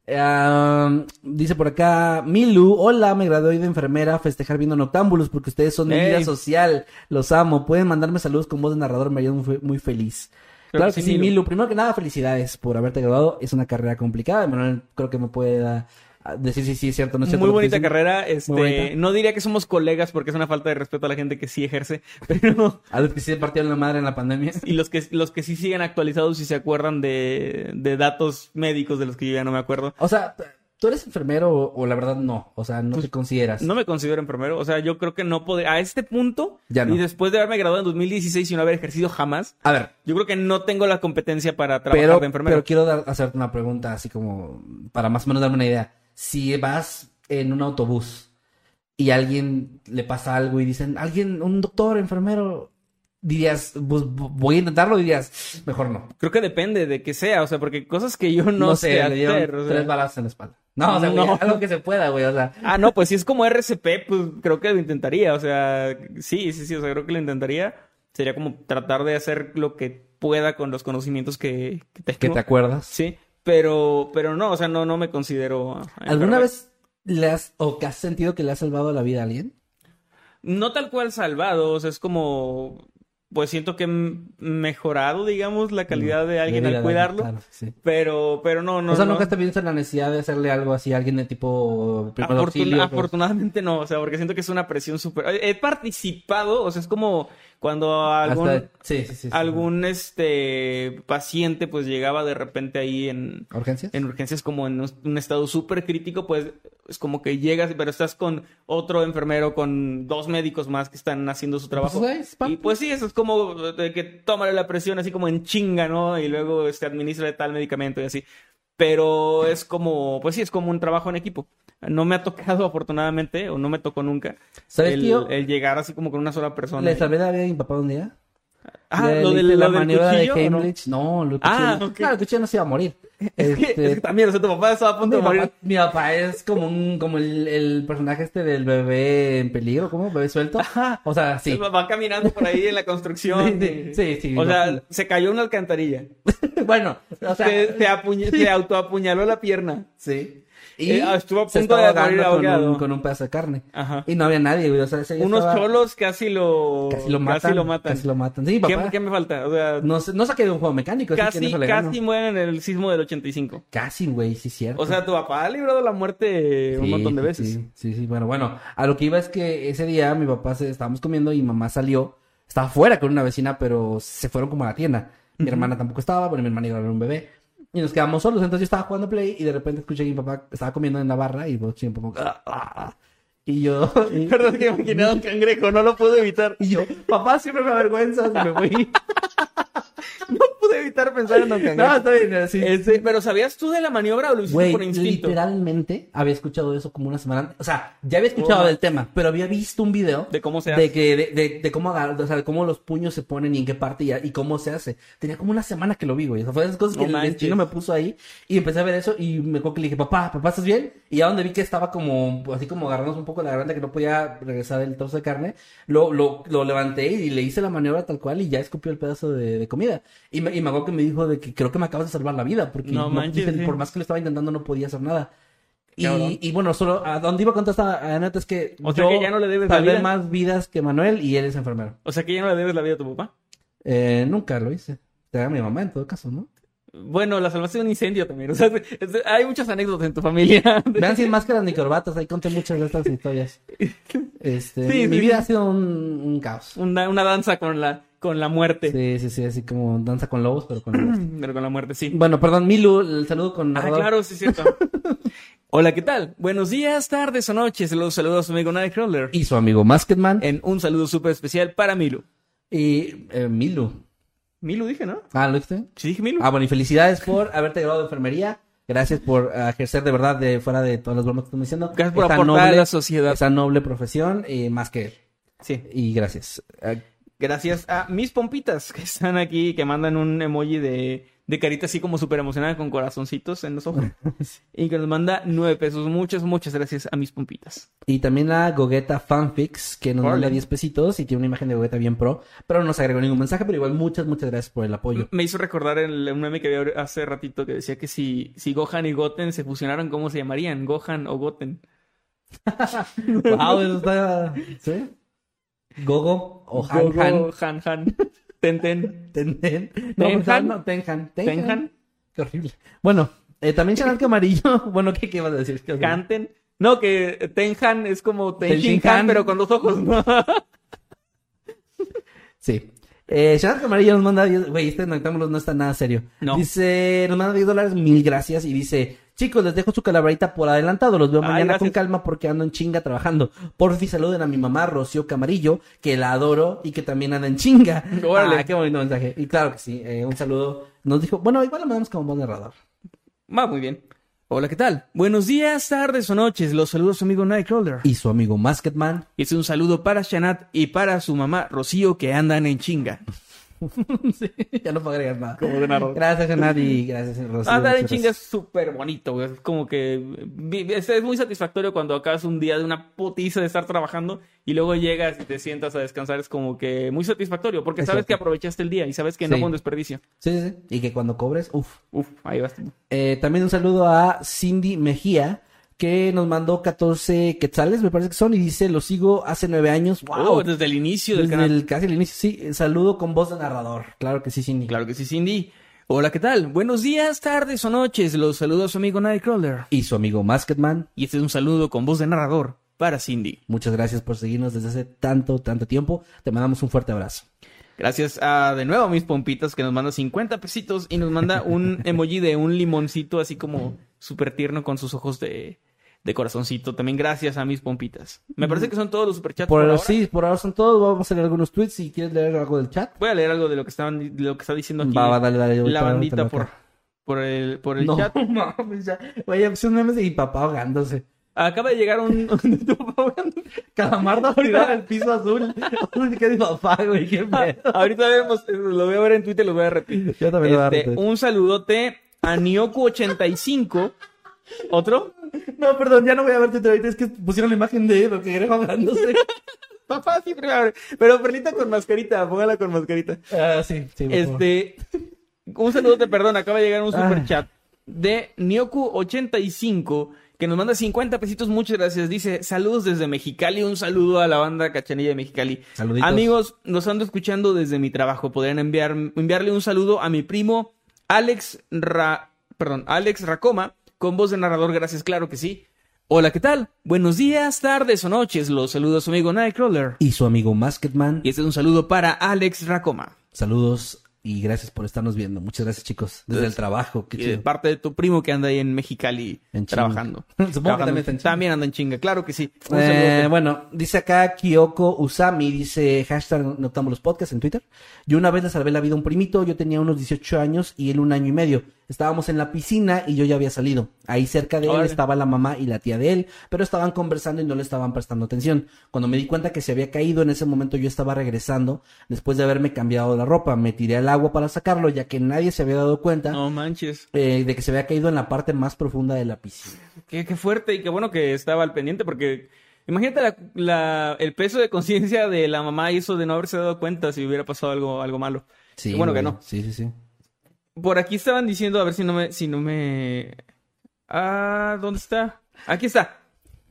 Dice por acá, Milu, hola, me gradué de enfermera festejar viendo Noctámbulos porque ustedes son mi vida social, los amo, pueden mandarme saludos con voz de narrador, me haría muy, muy feliz. Claro, que sí, Milu. Primero que nada, felicidades por haberte graduado, es una carrera complicada, Manuel creo que me puede dar- decir si sí es cierto no es cierto. Muy bonita carrera. Este, bonita. no diría que somos colegas porque es una falta de respeto a la gente que sí ejerce, pero A los que sí se partieron la madre en la pandemia. y los que los que sí siguen actualizados y se acuerdan de, de datos médicos de los que yo ya no me acuerdo. O sea, ¿tú eres enfermero o, o la verdad no? O sea, no te consideras. No me considero enfermero, o sea, yo creo que no podría, a este punto, Ya no. y después de haberme graduado en 2016 y no haber ejercido jamás, A ver, yo creo que no tengo la competencia para trabajar pero, de enfermero. pero quiero dar- hacerte una pregunta así como para más o menos darme una idea. Si vas en un autobús y alguien le pasa algo y dicen, alguien, un doctor, enfermero, dirías, pues, voy a intentarlo, dirías, mejor no. Creo que depende de que sea, o sea, porque cosas que yo no, No, sé, sé, le dieron hacer, o sea. tres balazos en la espalda. No, o sea, güey, algo que se pueda, güey, o sea. Ah, no, pues si es como RCP, pues creo que lo intentaría. O sea, sí, sí, sí, o sea, creo que lo intentaría. Sería como tratar de hacer lo que pueda con los conocimientos que, que tengo. ¿Que te acuerdas? Sí, pero, pero no, o sea, no, no me considero. ¿Alguna enfermero. vez le has, o que has sentido que le has salvado la vida a alguien? No tal cual salvado, o sea, es como. Pues siento que he mejorado, digamos, la calidad de alguien al cuidarlo. claro, sí. Pero, pero no, no. o sea, no. nunca te piensas en la necesidad de hacerle algo así a alguien de tipo Afortuna- auxilio, pues. afortunadamente no, o sea, porque siento que es una presión súper... He participado, o sea, es como cuando algún, Hasta- sí, sí, sí, sí. algún este paciente pues llegaba de repente ahí en, ¿Urgencias? en urgencias como en un, estado súper crítico, pues es como que llegas, pero estás con otro enfermero, con dos médicos más que están haciendo su trabajo. Pues, es parte. y pues sí, eso es como de que tómale la presión así como en chinga, ¿no? Y luego este, administra tal medicamento y así. Pero es como, pues sí, es como un trabajo en equipo. No me ha tocado afortunadamente, o no me tocó nunca, ¿Sabes, el, tío? el llegar así como con una sola persona. Le salvé la vida a mi papá un día. Ah, Le- lo le del, hice la del maniobra cuchillo, de ¿o no? Lo Ah, cuchillo. ok. Claro, el cuchillo no se iba a morir. Es que, Este, es que también, o sea, tu papá estaba a punto mi, de morir. papá, mi papá es como un, como el, el personaje este del bebé en peligro, ¿cómo? Bebé suelto. Ajá. O sea, sí. Va caminando por ahí en la construcción. Sí, sí, sí, O sí, sea, no. se cayó una alcantarilla. bueno, o sea, se, se, apuñ- se autoapuñaló la pierna. sí. Eh, ah, estuvo a punto de morir con ahogado. un, con un pedazo de carne. Ajá. Y no había nadie, güey. O sea, Unos estaba- cholos casi lo, Casi lo matan. Casi lo matan. Casi lo matan. Sí, ¿Qué, papá. qué me falta? O sea, No, no saqué de un juego mecánico. así que casi, le gano. casi mueren en el sismo del 85. Casi, güey, sí, cierto. O sea, tu papá ha librado la muerte un montón de veces. Sí, sí, sí. Bueno, bueno, a lo que iba es que ese día mi papá se estábamos comiendo y mi mamá salió. Estaba fuera con una vecina, pero se fueron como a la tienda. Mi hermana tampoco estaba, bueno, mi hermana iba a ver un bebé. Y nos quedamos solos. Entonces yo estaba jugando Play y de repente escuché que mi papá estaba comiendo en la barra y vos siempre como... "Ah, ah, ah". Y yo... Y, Perdón que me imaginé a un cangrejo, no lo pude evitar. y yo, papá, siempre me avergüenzas. Me fui. No pude evitar pensar en un cangrejo. no, está bien, así. Este, pero ¿sabías tú de la maniobra o lo hiciste Güey, por instinto? literalmente había escuchado eso como una semana antes. O sea, ya había escuchado Oh. del tema, pero había visto un video De cómo se de hace. que de, de, de cómo o sea, de cómo los puños se ponen y en qué parte y, y cómo se hace. Tenía como una semana que lo vi, güey. O sea, fue de esas cosas que No el destino me puso ahí y empecé a ver eso y me acuerdo que le dije, papá, papá, ¿estás bien? Y ya donde vi que estaba como, así como agarrándose un poco la garganta que no podía regresar el trozo de carne, lo, lo, lo levanté y le hice la maniobra tal cual y ya escupió el pedazo de, de comida. Y me, y me acuerdo que me dijo de que creo que me acabas de salvar la vida porque No manches, dicen, sí. por más que lo estaba intentando no podía hacer nada. Y, y bueno, solo a dónde iba a contar esta anécdota es que O sea yo que ya no le debes la salvé vida. más vidas que Manuel y él es enfermero. O sea que ya no le debes la vida a tu papá. Eh, nunca lo hice. Te da mi mamá en todo caso, ¿no? Bueno, la salvaste de un incendio también. O sea, hay muchas anécdotas en tu familia. Vean sin máscaras ni corbatas, ahí conté muchas de estas historias. Este, Sí, mi sí, vida sí. ha sido un, un caos. Una, una danza con la, con la muerte. Sí, sí, sí, así como danza con lobos, pero con lobos. Pero con la muerte, sí. Bueno, perdón, Milu, el saludo con Ah, claro, sí cierto. Hola, ¿qué tal? Buenos días, tardes o noches. Los saludos a su amigo Nightcrawler. Y su amigo Masketman. En un saludo súper especial para Milu. Y eh, Milu. Milu dije, ¿no? Ah, ¿lo dijiste? Sí dije Milu. Ah, bueno, y felicidades por haberte graduado de enfermería. Gracias por eh, ejercer de verdad de fuera de todas las bromas que estamos diciendo. Gracias por esta aportar a la sociedad. Esa noble profesión, y más que. Sí. Y gracias. Eh, Gracias a mis pompitas que están aquí, que mandan un emoji de, de carita así como súper emocionada con corazoncitos en los ojos. Y que nos manda nueve pesos. Muchas, muchas gracias a mis pompitas. Y también a Gogeta Fanfix, que nos Órale. manda 10 pesitos y tiene una imagen de Gogeta bien pro, pero no nos agregó ningún mensaje, pero igual muchas, muchas gracias por el apoyo. Me hizo recordar el, un meme que había hace ratito que decía que si, si Gohan y Goten se fusionaran, ¿cómo se llamarían? Gohan o Goten. wow, eso está... ¿Sí? Gogo o Han Gogo, Han. Han, Han. Ten, ten. Ten, ten. No, Tenhan. no, Tenhan. Tenhan. Qué horrible. Bueno, eh, también Chanel Camarillo. bueno, ¿qué, ¿qué ibas a decir? Canten. No, que Tenhan es como Ten Tenshin Shin Han, Han. pero con dos ojos. Sí. Eh, Chanel Camarillo nos manda 10... Güey, este noctámbulos no está nada serio. No. Dice, nos manda 10 dólares, mil gracias. Y dice, chicos, les dejo su calaverita por adelantado. Los veo Ay, mañana con calma porque ando en chinga trabajando. Por fin saluden a mi mamá, Rocío Camarillo, que la adoro y que también anda en chinga. Órale. Ah, qué bonito mensaje. Y claro que sí, eh, un saludo. Nos dijo, bueno, igual lo mandamos como buen narrador. Va muy bien. Hola, ¿qué tal? Buenos días, tardes o noches. Los saludos a su amigo Nightcrawler. Y su amigo Masketman. Y es un saludo para Shanat y para su mamá Rocío que andan en chinga. sí, ya no puedo agregar nada. Como de. Gracias, y gracias, Rocío. Andar en chinga es súper bonito, güey. Es como que es, es muy satisfactorio cuando acabas un día de una putiza de estar trabajando y luego llegas y te sientas a descansar. Es como que muy satisfactorio porque Es sabes cierto. que aprovechaste el día y sabes que no fue un desperdicio. Sí, sí, sí. Y que cuando cobres, uff. Uf, ahí vas. Eh, también un saludo a Cindy Mejía, que nos mandó 14 quetzales, me parece que son, y dice, lo sigo hace nueve años. ¡Wow! Desde el inicio del Desde canal. el, casi el inicio, sí. Saludo con voz de narrador. Claro que sí, Cindy. Claro que sí, Cindy. Hola, ¿qué tal? Buenos días, tardes o noches. Los saludo a su amigo Nightcrawler. Y su amigo Masketman. Y este es un saludo con voz de narrador para Cindy. Muchas gracias por seguirnos desde hace tanto, tanto tiempo. Te mandamos un fuerte abrazo. Gracias a de nuevo a mis pompitas que nos manda 50 pesitos y nos manda un emoji de un limoncito así como súper tierno con sus ojos de, de corazoncito. También gracias a mis pompitas. Me parece que son todos los superchats Por, por, ahora. sí, por ahora son todos. Vamos a leer algunos tweets. Si quieres leer algo del chat. Voy a leer algo de lo que estaban de lo que está diciendo aquí Va, va, dale, la bandita por, por el, por el no, chat. mames, ya. Güey, pues memes de mi papá ahogándose. Acaba de llegar un... Calamardo tirado en el piso azul. ¿Qué mi papá, güey? Qué pedo. Ahorita vemos, lo voy a ver en Twitter, lo voy a repetir. Yo también lo voy a Este, repetir. un saludote a Nioku85. ¿Otro? No, perdón, ya no voy a ver Twitter ahorita. Es que pusieron la imagen de lo que era ahogándose. Papá siempre abre. Pero Perlita con mascarita, póngala con mascarita. Ah, sí, sí. Este, un saludote, perdón, acaba de llegar un super Ah. chat de Nioku85 que nos manda 50 pesitos, muchas gracias. Dice, saludos desde Mexicali, un saludo a la banda Cachanilla de Mexicali. Saluditos. Amigos, los ando escuchando desde mi trabajo. Podrían enviar, enviarle un saludo a mi primo Alex Ra, perdón, Alex Racoma, con voz de narrador, gracias, claro que sí. Hola, ¿qué tal? Buenos días, tardes o noches. Los a su amigo Nightcrawler. Y su amigo Masketman. Y este es un saludo para Alex Racoma. Saludos y gracias por estarnos viendo. Muchas gracias, chicos. Desde el trabajo. Qué Y de parte de tu primo que anda ahí en Mexicali En trabajando. Supongo que también anda en chinga, claro que sí. Un Eh, bueno, dice acá Kyoko Usami, dice hashtag Noctámbulos Podcast en Twitter. Yo una vez le salvé la vida a un primito, yo tenía unos 18 años y él un año y medio. Estábamos en la piscina y yo ya había salido. Ahí cerca de él estaba la mamá y la tía de él, pero estaban conversando y no le estaban prestando atención. Cuando me di cuenta que se había caído, en ese momento yo estaba regresando después de haberme cambiado la ropa. Me tiré al agua para sacarlo, ya que nadie se había dado cuenta No manches. eh, de que se había caído en la parte más profunda de la piscina. Qué, qué fuerte y qué bueno que estaba al pendiente porque imagínate la- la- el peso de conciencia de la mamá y eso de no haberse dado cuenta si hubiera pasado algo, algo malo. Sí, Qué bueno que no. Sí, sí, sí. Por aquí estaban diciendo, a ver si no me, si no me. Ah, ¿dónde está? Aquí está.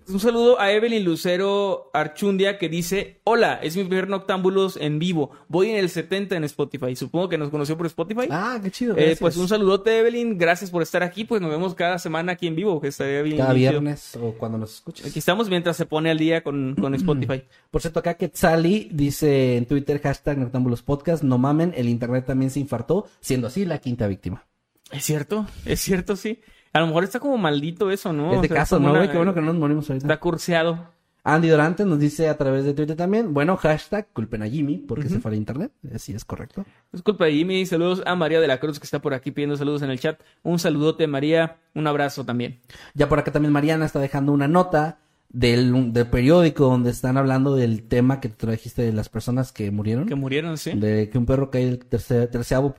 Un saludo a Evelyn Lucero Archundia que dice, hola, es mi primer Noctámbulos en vivo. Voy en el 70 en Spotify. Supongo que nos conoció por Spotify. Ah, qué chido. Eh, pues un saludote, Evelyn. Gracias por estar aquí. Pues nos vemos cada semana aquí en vivo, que estaría bien. Cada viernes o cuando nos escuches. Aquí estamos mientras se pone al día con, con Spotify. Por cierto, acá Quetzali dice en Twitter hashtag Noctámbulos Podcast, no mamen, el internet también se infartó, siendo así la quinta víctima. Es cierto, es cierto, sí. A lo mejor está como maldito eso, ¿no? este O sea, caso, ¿no, una- güey? Qué bueno que no nos morimos ahorita. Está curseado. Andy Dorante nos dice a través de Twitter también, bueno, hashtag culpen a Jimmy porque se fue al internet. Así es correcto. Disculpa, Jimmy. Saludos a María de la Cruz, que está por aquí pidiendo saludos en el chat. Un saludote, María. Un abrazo también. Ya por acá también Mariana está dejando una nota del, del periódico donde están hablando del tema que tú trajiste de las personas que murieron. Que murieron, sí. De que un perro cae del tercer, terceavo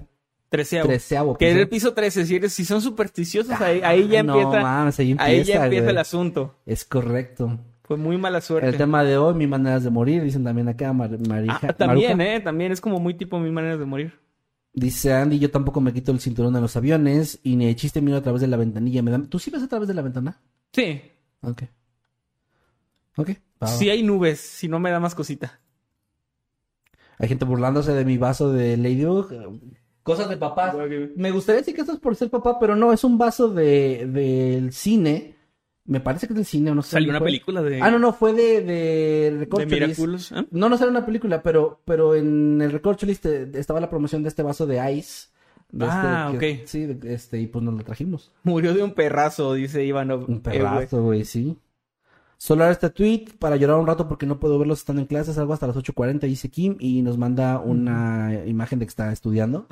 Treceavo. Treceavo Que era el piso 13. Si, eres, si son supersticiosos, ahí, ahí ya no empieza. mames, ahí ahí empieza, ya empieza güey. el asunto. Es correcto. Fue muy mala suerte. El tema de hoy, mi maneras de morir, dicen también acá, Mar- Marija. Ah, también, Maruja. ¿eh? También es como muy tipo mil maneras de morir. Dice Andy, yo tampoco me quito el cinturón en los aviones y ni de chiste miro a través de la ventanilla. ¿Me da- ¿Tú sí ves a través de la ventana? Sí. Ok. Ok. Si hay nubes, si no me da más cosita. Hay gente burlándose de mi vaso de Ladybug. Cosas de papá. Me gustaría decir que esto es por ser papá, pero no, es un vaso de del cine. Me parece que es del cine, o no sé. Salió una fue. película de, Ah, no, no, fue de, de de. Miraculous. ¿eh? No, no salió una película, pero, pero en el Recorcholis te- estaba la promoción de este vaso de Ice. De Ah, este, que- ok. Sí, de- este, y pues nos lo trajimos. Murió de un perrazo, dice Ivanov. Un güey. perrazo, güey, sí. Solo ahora este tweet para llorar un rato porque no puedo verlos estando en clases, algo hasta las 8.40, dice Kim, y nos manda una imagen de que está estudiando.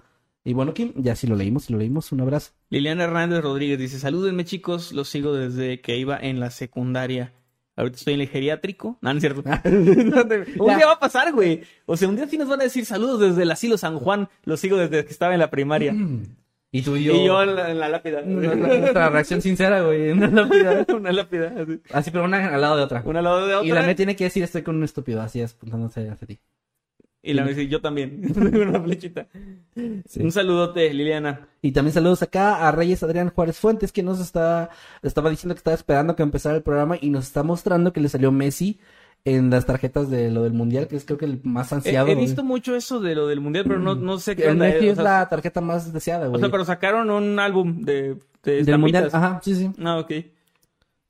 Y bueno, Kim, ya sí lo leímos, sí lo leímos, un abrazo. Liliana Hernández Rodríguez dice, salúdenme chicos, los sigo desde que iba en la secundaria. Ahorita estoy en el geriátrico. No, no es cierto. un Ya. día va a pasar, güey. O sea, un día sí nos van a decir saludos desde el asilo San Juan. Los sigo desde que estaba en la primaria. Y tú y Y yo en la, en la lápida. Nuestra reacción sincera, güey. Una lápida. una lápida. Así, Así, pero una al lado de otra. una al lado de otra. Y la me tiene que decir estoy con un estúpido, así apuntándose hacia ti. Y la dice, yo también. una flechita. Sí. Un saludote, Liliana. Y también saludos acá a Reyes Adrián Juárez Fuentes, que nos está, estaba diciendo que estaba esperando que empezara el programa y nos está mostrando que le salió Messi en las tarjetas de lo del mundial, que es creo que el más ansiado. he visto mucho eso de lo del mundial, pero no, no sé qué El. Messi eh, o es sea, la tarjeta más deseada, O güey. sea, pero sacaron un álbum de, de Del mundial, ajá, sí, sí. Ah, ok.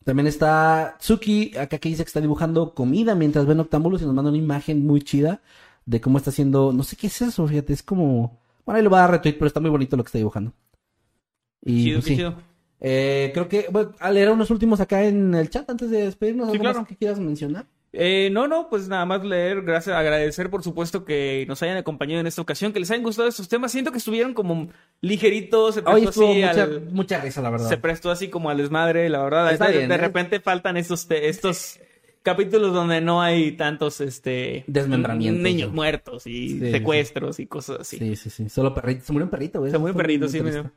También está Tsuki, acá que dice que está dibujando comida mientras ven Octámbulos y nos manda una imagen muy chida de cómo está haciendo, no sé qué es eso, fíjate, es como, bueno, ahí lo va a dar retweet, pero está muy bonito lo que está dibujando. Y Chido, pues, sí. chido. Eh, creo que, bueno, a leer unos últimos acá en el chat antes de despedirnos, Sí, ¿algo más claro. que quieras mencionar? Eh, no, no, pues nada más leer, gracias, agradecer por supuesto que nos hayan acompañado en esta ocasión, que les hayan gustado estos temas. Siento que estuvieron como ligeritos, se prestó así mucha, al- mucha risa, la verdad. se prestó así como al desmadre, la verdad. Está de, bien, de ¿eh? repente faltan estos, estos capítulos donde no hay tantos, este... Desmembramientos, Niños muertos y Sí, secuestros y cosas así. Sí, sí, sí. Solo perrito. Se murió un perrito, güey. Se murió un perrito, sí, mira.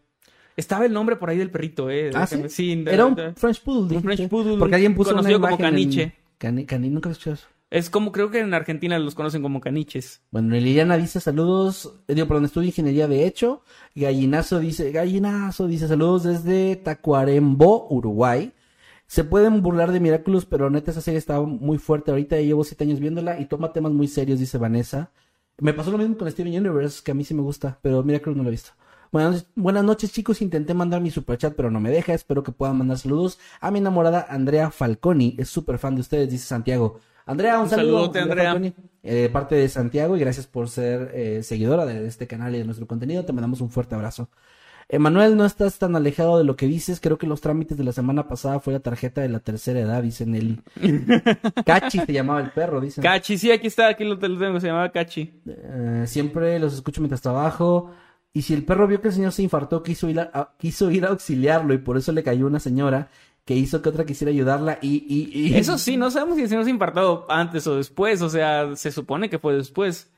Estaba el nombre por ahí del perrito, eh. Ah, sí. de- Era un French Poodle. un. French Poodle Porque alguien puso una conocido como imagen en- caniche. Cani, cani- nunca he escuchado eso. Es como, creo que en Argentina los conocen como caniches. Bueno, Liliana dice saludos, eh, digo, perdón, estudio ingeniería de hecho. Gallinazo dice, gallinazo dice saludos desde Tacuarembó, Uruguay. Se pueden burlar de Miraculous, pero neta esa serie está muy fuerte ahorita. Llevo siete años viéndola y toma temas muy serios, dice Vanessa. Me pasó lo mismo con Steven Universe, que a mí sí me gusta, pero Miraculous no lo he visto. Buenas, buenas noches, chicos. Intenté mandar mi superchat, pero no me deja. Espero que puedan mandar saludos a mi enamorada Andrea Falconi. Es súper fan de ustedes, dice Santiago. Andrea, un, Un saludo. saludote, Andrea. Falconi, eh, de parte de Santiago y gracias por ser eh, seguidora de este canal y de nuestro contenido. Te mandamos un fuerte abrazo. Emanuel, no estás tan alejado de lo que dices. Creo que los trámites de la semana pasada fue la tarjeta de la tercera edad, dice Nelly. Cachi se llamaba el perro, dice. Cachi, sí, aquí está, aquí lo, te lo tengo, se llamaba Cachi. Eh, siempre los escucho mientras trabajo. Y si el perro vio que el señor se infartó, quiso ir a, a- quiso ir a auxiliarlo y por eso le cayó una señora que hizo que otra quisiera ayudarla y... y, y... Eso sí, no sabemos si el señor se infartó antes o después, o sea, se supone que fue después.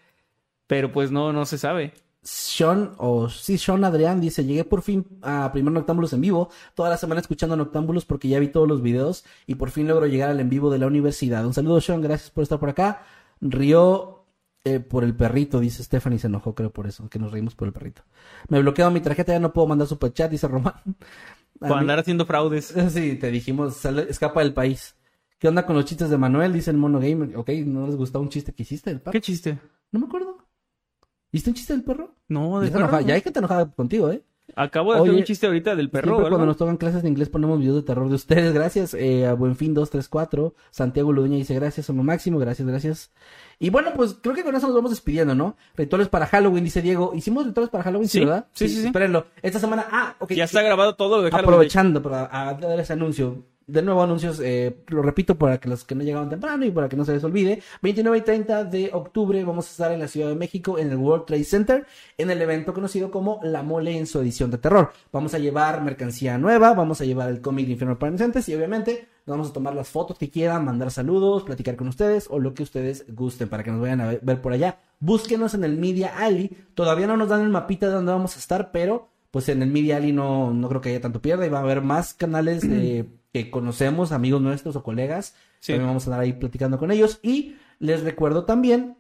Pero pues no, no se sabe. Sean, o sí, Sean Adrián dice, llegué por fin a primer Noctámbulos en vivo, toda la semana escuchando Noctámbulos porque ya vi todos los videos y por fin logro llegar al en vivo de la universidad. Un saludo Sean, gracias por estar por acá. Rió eh, por el perrito, dice Stephanie, se enojó creo por eso, que nos reímos por el perrito. Me bloqueado mi tarjeta, ya no puedo mandar superchat, dice Román. Por andar haciendo fraudes. Sí, te dijimos, sale- escapa del país. ¿Qué onda con los chistes de Manuel? Dice el mono gamer. Ok, ¿no les gustó un chiste que hiciste del? ¿Qué chiste? No me acuerdo. ¿Hiciste un chiste del perro? No, de enojada- ya hay gente enojada contigo, ¿eh? Acabo de hacer un chiste ahorita del perro, Siempre cuando nos tocan clases de inglés ponemos videos de terror de ustedes. Gracias eh, a Buenfin 234. Santiago Ludueña dice gracias, somos máximo. Gracias, gracias. Y bueno, pues creo que con eso nos vamos despidiendo, ¿no? Rituales para Halloween, dice Diego. ¿Hicimos rituales para Halloween, sí, Sí, verdad? sí, sí, sí. Espérenlo. Esta semana, ah, ok. Ya está grabado todo lo de Halloween. Aprovechando para a- dar ese anuncio. De nuevo anuncios, eh, lo repito para que los que no llegaban temprano y para que no se les olvide. 29 y 30 de octubre vamos a estar en la Ciudad de México en el World Trade Center en el evento conocido como La Mole en su edición de terror. Vamos a llevar mercancía nueva, vamos a llevar el cómic de Infierno para Inocentes y obviamente Nos vamos a tomar las fotos que quieran, mandar saludos, platicar con ustedes o lo que ustedes gusten para que nos vayan a ver por allá. Búsquenos en el Media Ali. Todavía no nos dan el mapita de dónde vamos a estar, pero pues en el Media Ali no, no creo que haya tanto pierde. Y va a haber más canales que conocemos, amigos nuestros o colegas. También vamos a andar ahí platicando con ellos. Y les recuerdo también.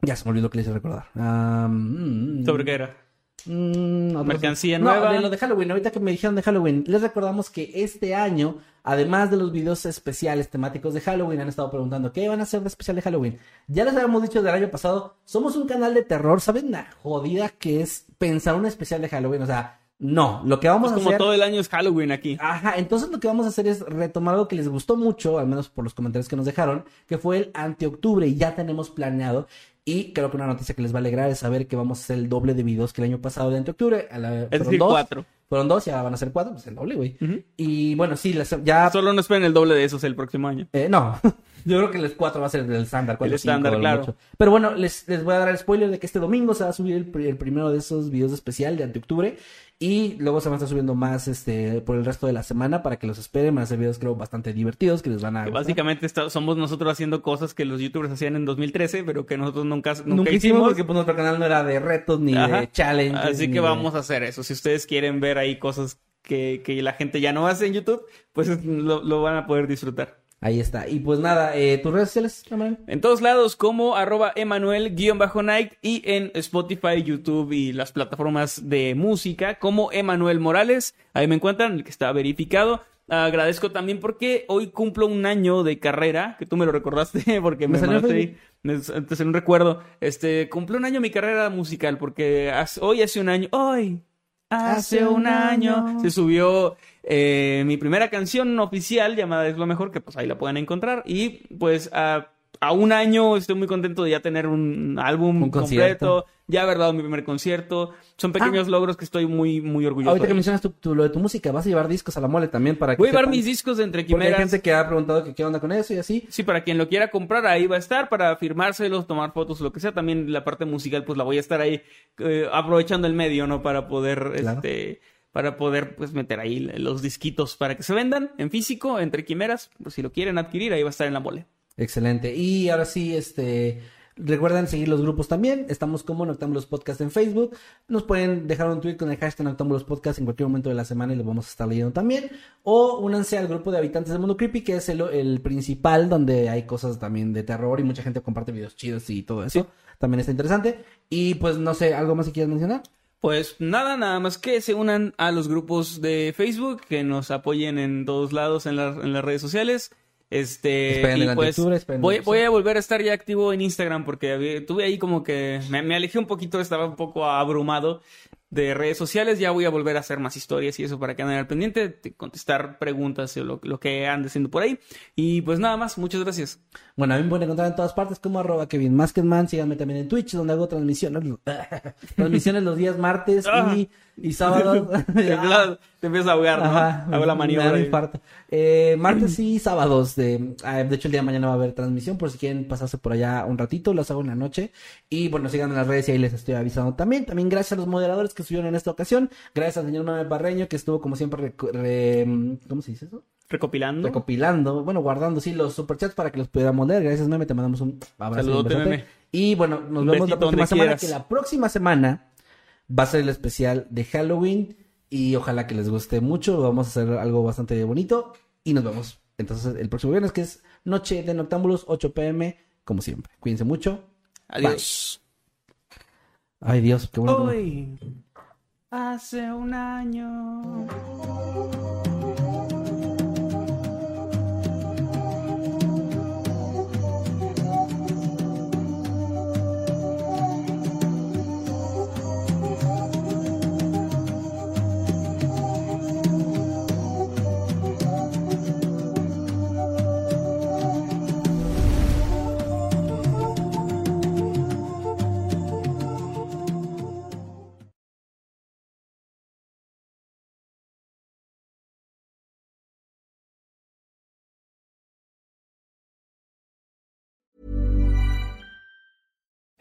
Ya se me olvidó que les a recordar. Mm, ¿Sobre qué era? Mm, Mercancía no, nueva. de lo de Halloween. Ahorita que me dijeron de Halloween, les recordamos que este año, además de los videos especiales temáticos de Halloween, han estado preguntando qué van a hacer de especial de Halloween. Ya les habíamos dicho del año pasado, somos un canal de terror. ¿Saben la jodida que es pensar un especial de Halloween? O sea, no, lo que vamos Pues a como hacer. todo el año es Halloween aquí. Ajá, entonces lo que vamos a hacer es retomar algo que les gustó mucho, al menos por los comentarios que nos dejaron, que fue el anti-octubre y ya tenemos planeado. Y creo que una noticia que les va a alegrar es saber que vamos a hacer el doble de videos que el año pasado de anti-octubre. A la- Es fueron decir, dos, cuatro. Fueron dos, ya van a ser cuatro, pues el doble, güey. Y bueno, sí, ya... Solo no esperen el doble de esos el próximo año. eh, no, yo creo que el cuatro va a ser el estándar. El estándar, claro. Pero bueno, les, les voy a dar el spoiler de que este domingo se va a subir el, el primero de esos videos especial de anti-octubre. Y luego se van a estar subiendo más este por el resto de la semana para que los esperen. Van a ser videos, creo, bastante divertidos que les van a. Que básicamente está- somos nosotros haciendo cosas que los youtubers hacían en 2013, pero que nosotros nunca, nunca, Nunca, hicimos porque pues, nuestro canal no era de retos ni Ajá. de challenge. Así que vamos a hacer eso. Si ustedes quieren ver ahí cosas que, que la gente ya no hace en YouTube, pues es- lo, lo van a poder disfrutar. Ahí está. Y pues nada, eh, tus redes sociales, Emanuel? En todos lados como arroba Emanuel-Night y en Spotify, YouTube y las plataformas de música como Emanuel Morales. Ahí me encuentran, el que está verificado. Agradezco también porque hoy cumplo un año de carrera, que tú me lo recordaste porque Me me, salió ahí. Me- Te salió un recuerdo. Este, cumplió un año mi carrera musical porque hace- hoy hace un año, hoy hace un año se subió eh, mi primera canción oficial llamada Es lo mejor, que pues ahí la pueden encontrar. Y pues a, a un año estoy muy contento de ya tener un álbum Un completo, ya haber dado mi primer concierto. Son pequeños logros que estoy muy, muy orgulloso. Ahorita que mencionas tu, tu- lo de tu música, vas a llevar discos a la mole también para que. Voy a llevar sepan? mis discos de Entre Porque hay Quimeras. gente que ha preguntado que qué onda con eso y así. Sí, para quien lo quiera comprar, ahí va a estar, para firmárselos, tomar fotos, lo que sea. También la parte musical, pues la voy a estar ahí eh, aprovechando el medio, ¿no? Para poder, Claro. este, para poder, pues, meter ahí los disquitos para que se vendan en físico, entre quimeras. Pues, si lo quieren adquirir, ahí va a estar en la mole. Excelente. Y ahora sí, este. Recuerden seguir los grupos también. Estamos como Noctámbulos Podcast en Facebook. Nos pueden dejar un tweet con el hashtag Noctámbulos Podcast en cualquier momento de la semana y lo vamos a estar leyendo también. O únanse al grupo de habitantes del mundo creepy, que es el, el principal, donde hay cosas también de terror y mucha gente comparte videos chidos y todo eso. También está interesante. Y pues no sé, ¿algo más que quieras mencionar? Pues nada, nada más que se unan a los grupos de Facebook, que nos apoyen en todos lados en, las- en las redes sociales. Este, Esperen y el pues voy, voy a volver a estar ya activo en Instagram porque tuve ahí como que me, me alejé un poquito, estaba un poco abrumado de redes sociales. Ya voy a volver a hacer más historias y eso para que anden al pendiente, contestar preguntas o lo, lo que ande haciendo por ahí. Y pues nada más, muchas gracias. Bueno, a mí me pueden encontrar en todas partes como arroba Kevin Maskedman. Síganme también en Twitch, donde hago transmisiones. transmisiones los días martes Ah. y, y sábados. Te empiezas- a ahogar, ¿no? Ajá, Hago la maniobra. infarto. Eh, martes y sábados. De, ah, de hecho, el día de mañana va a haber transmisión. Por si quieren pasarse por allá un ratito, las hago en la noche. Y bueno, sigan en las redes y ahí les estoy avisando también. También gracias a los moderadores que estuvieron en esta ocasión. Gracias al señor Mame Barreño que estuvo como siempre. re- ¿Cómo se dice eso? Recopilando. recopilando, bueno, guardando, sí, los superchats para que los pudiéramos leer. Gracias, Meme, te mandamos un abrazo. Saludote. Meme. Y bueno, nos vemos la próxima semana, que la próxima semana va a ser el especial de Halloween y ojalá que les guste mucho. Vamos a hacer algo bastante bonito y nos vemos entonces el próximo viernes, que es Noche de Noctámbulos, 8 pm, como siempre. Cuídense mucho. Adiós. Ay, Dios, qué bueno. Hoy, hace un año.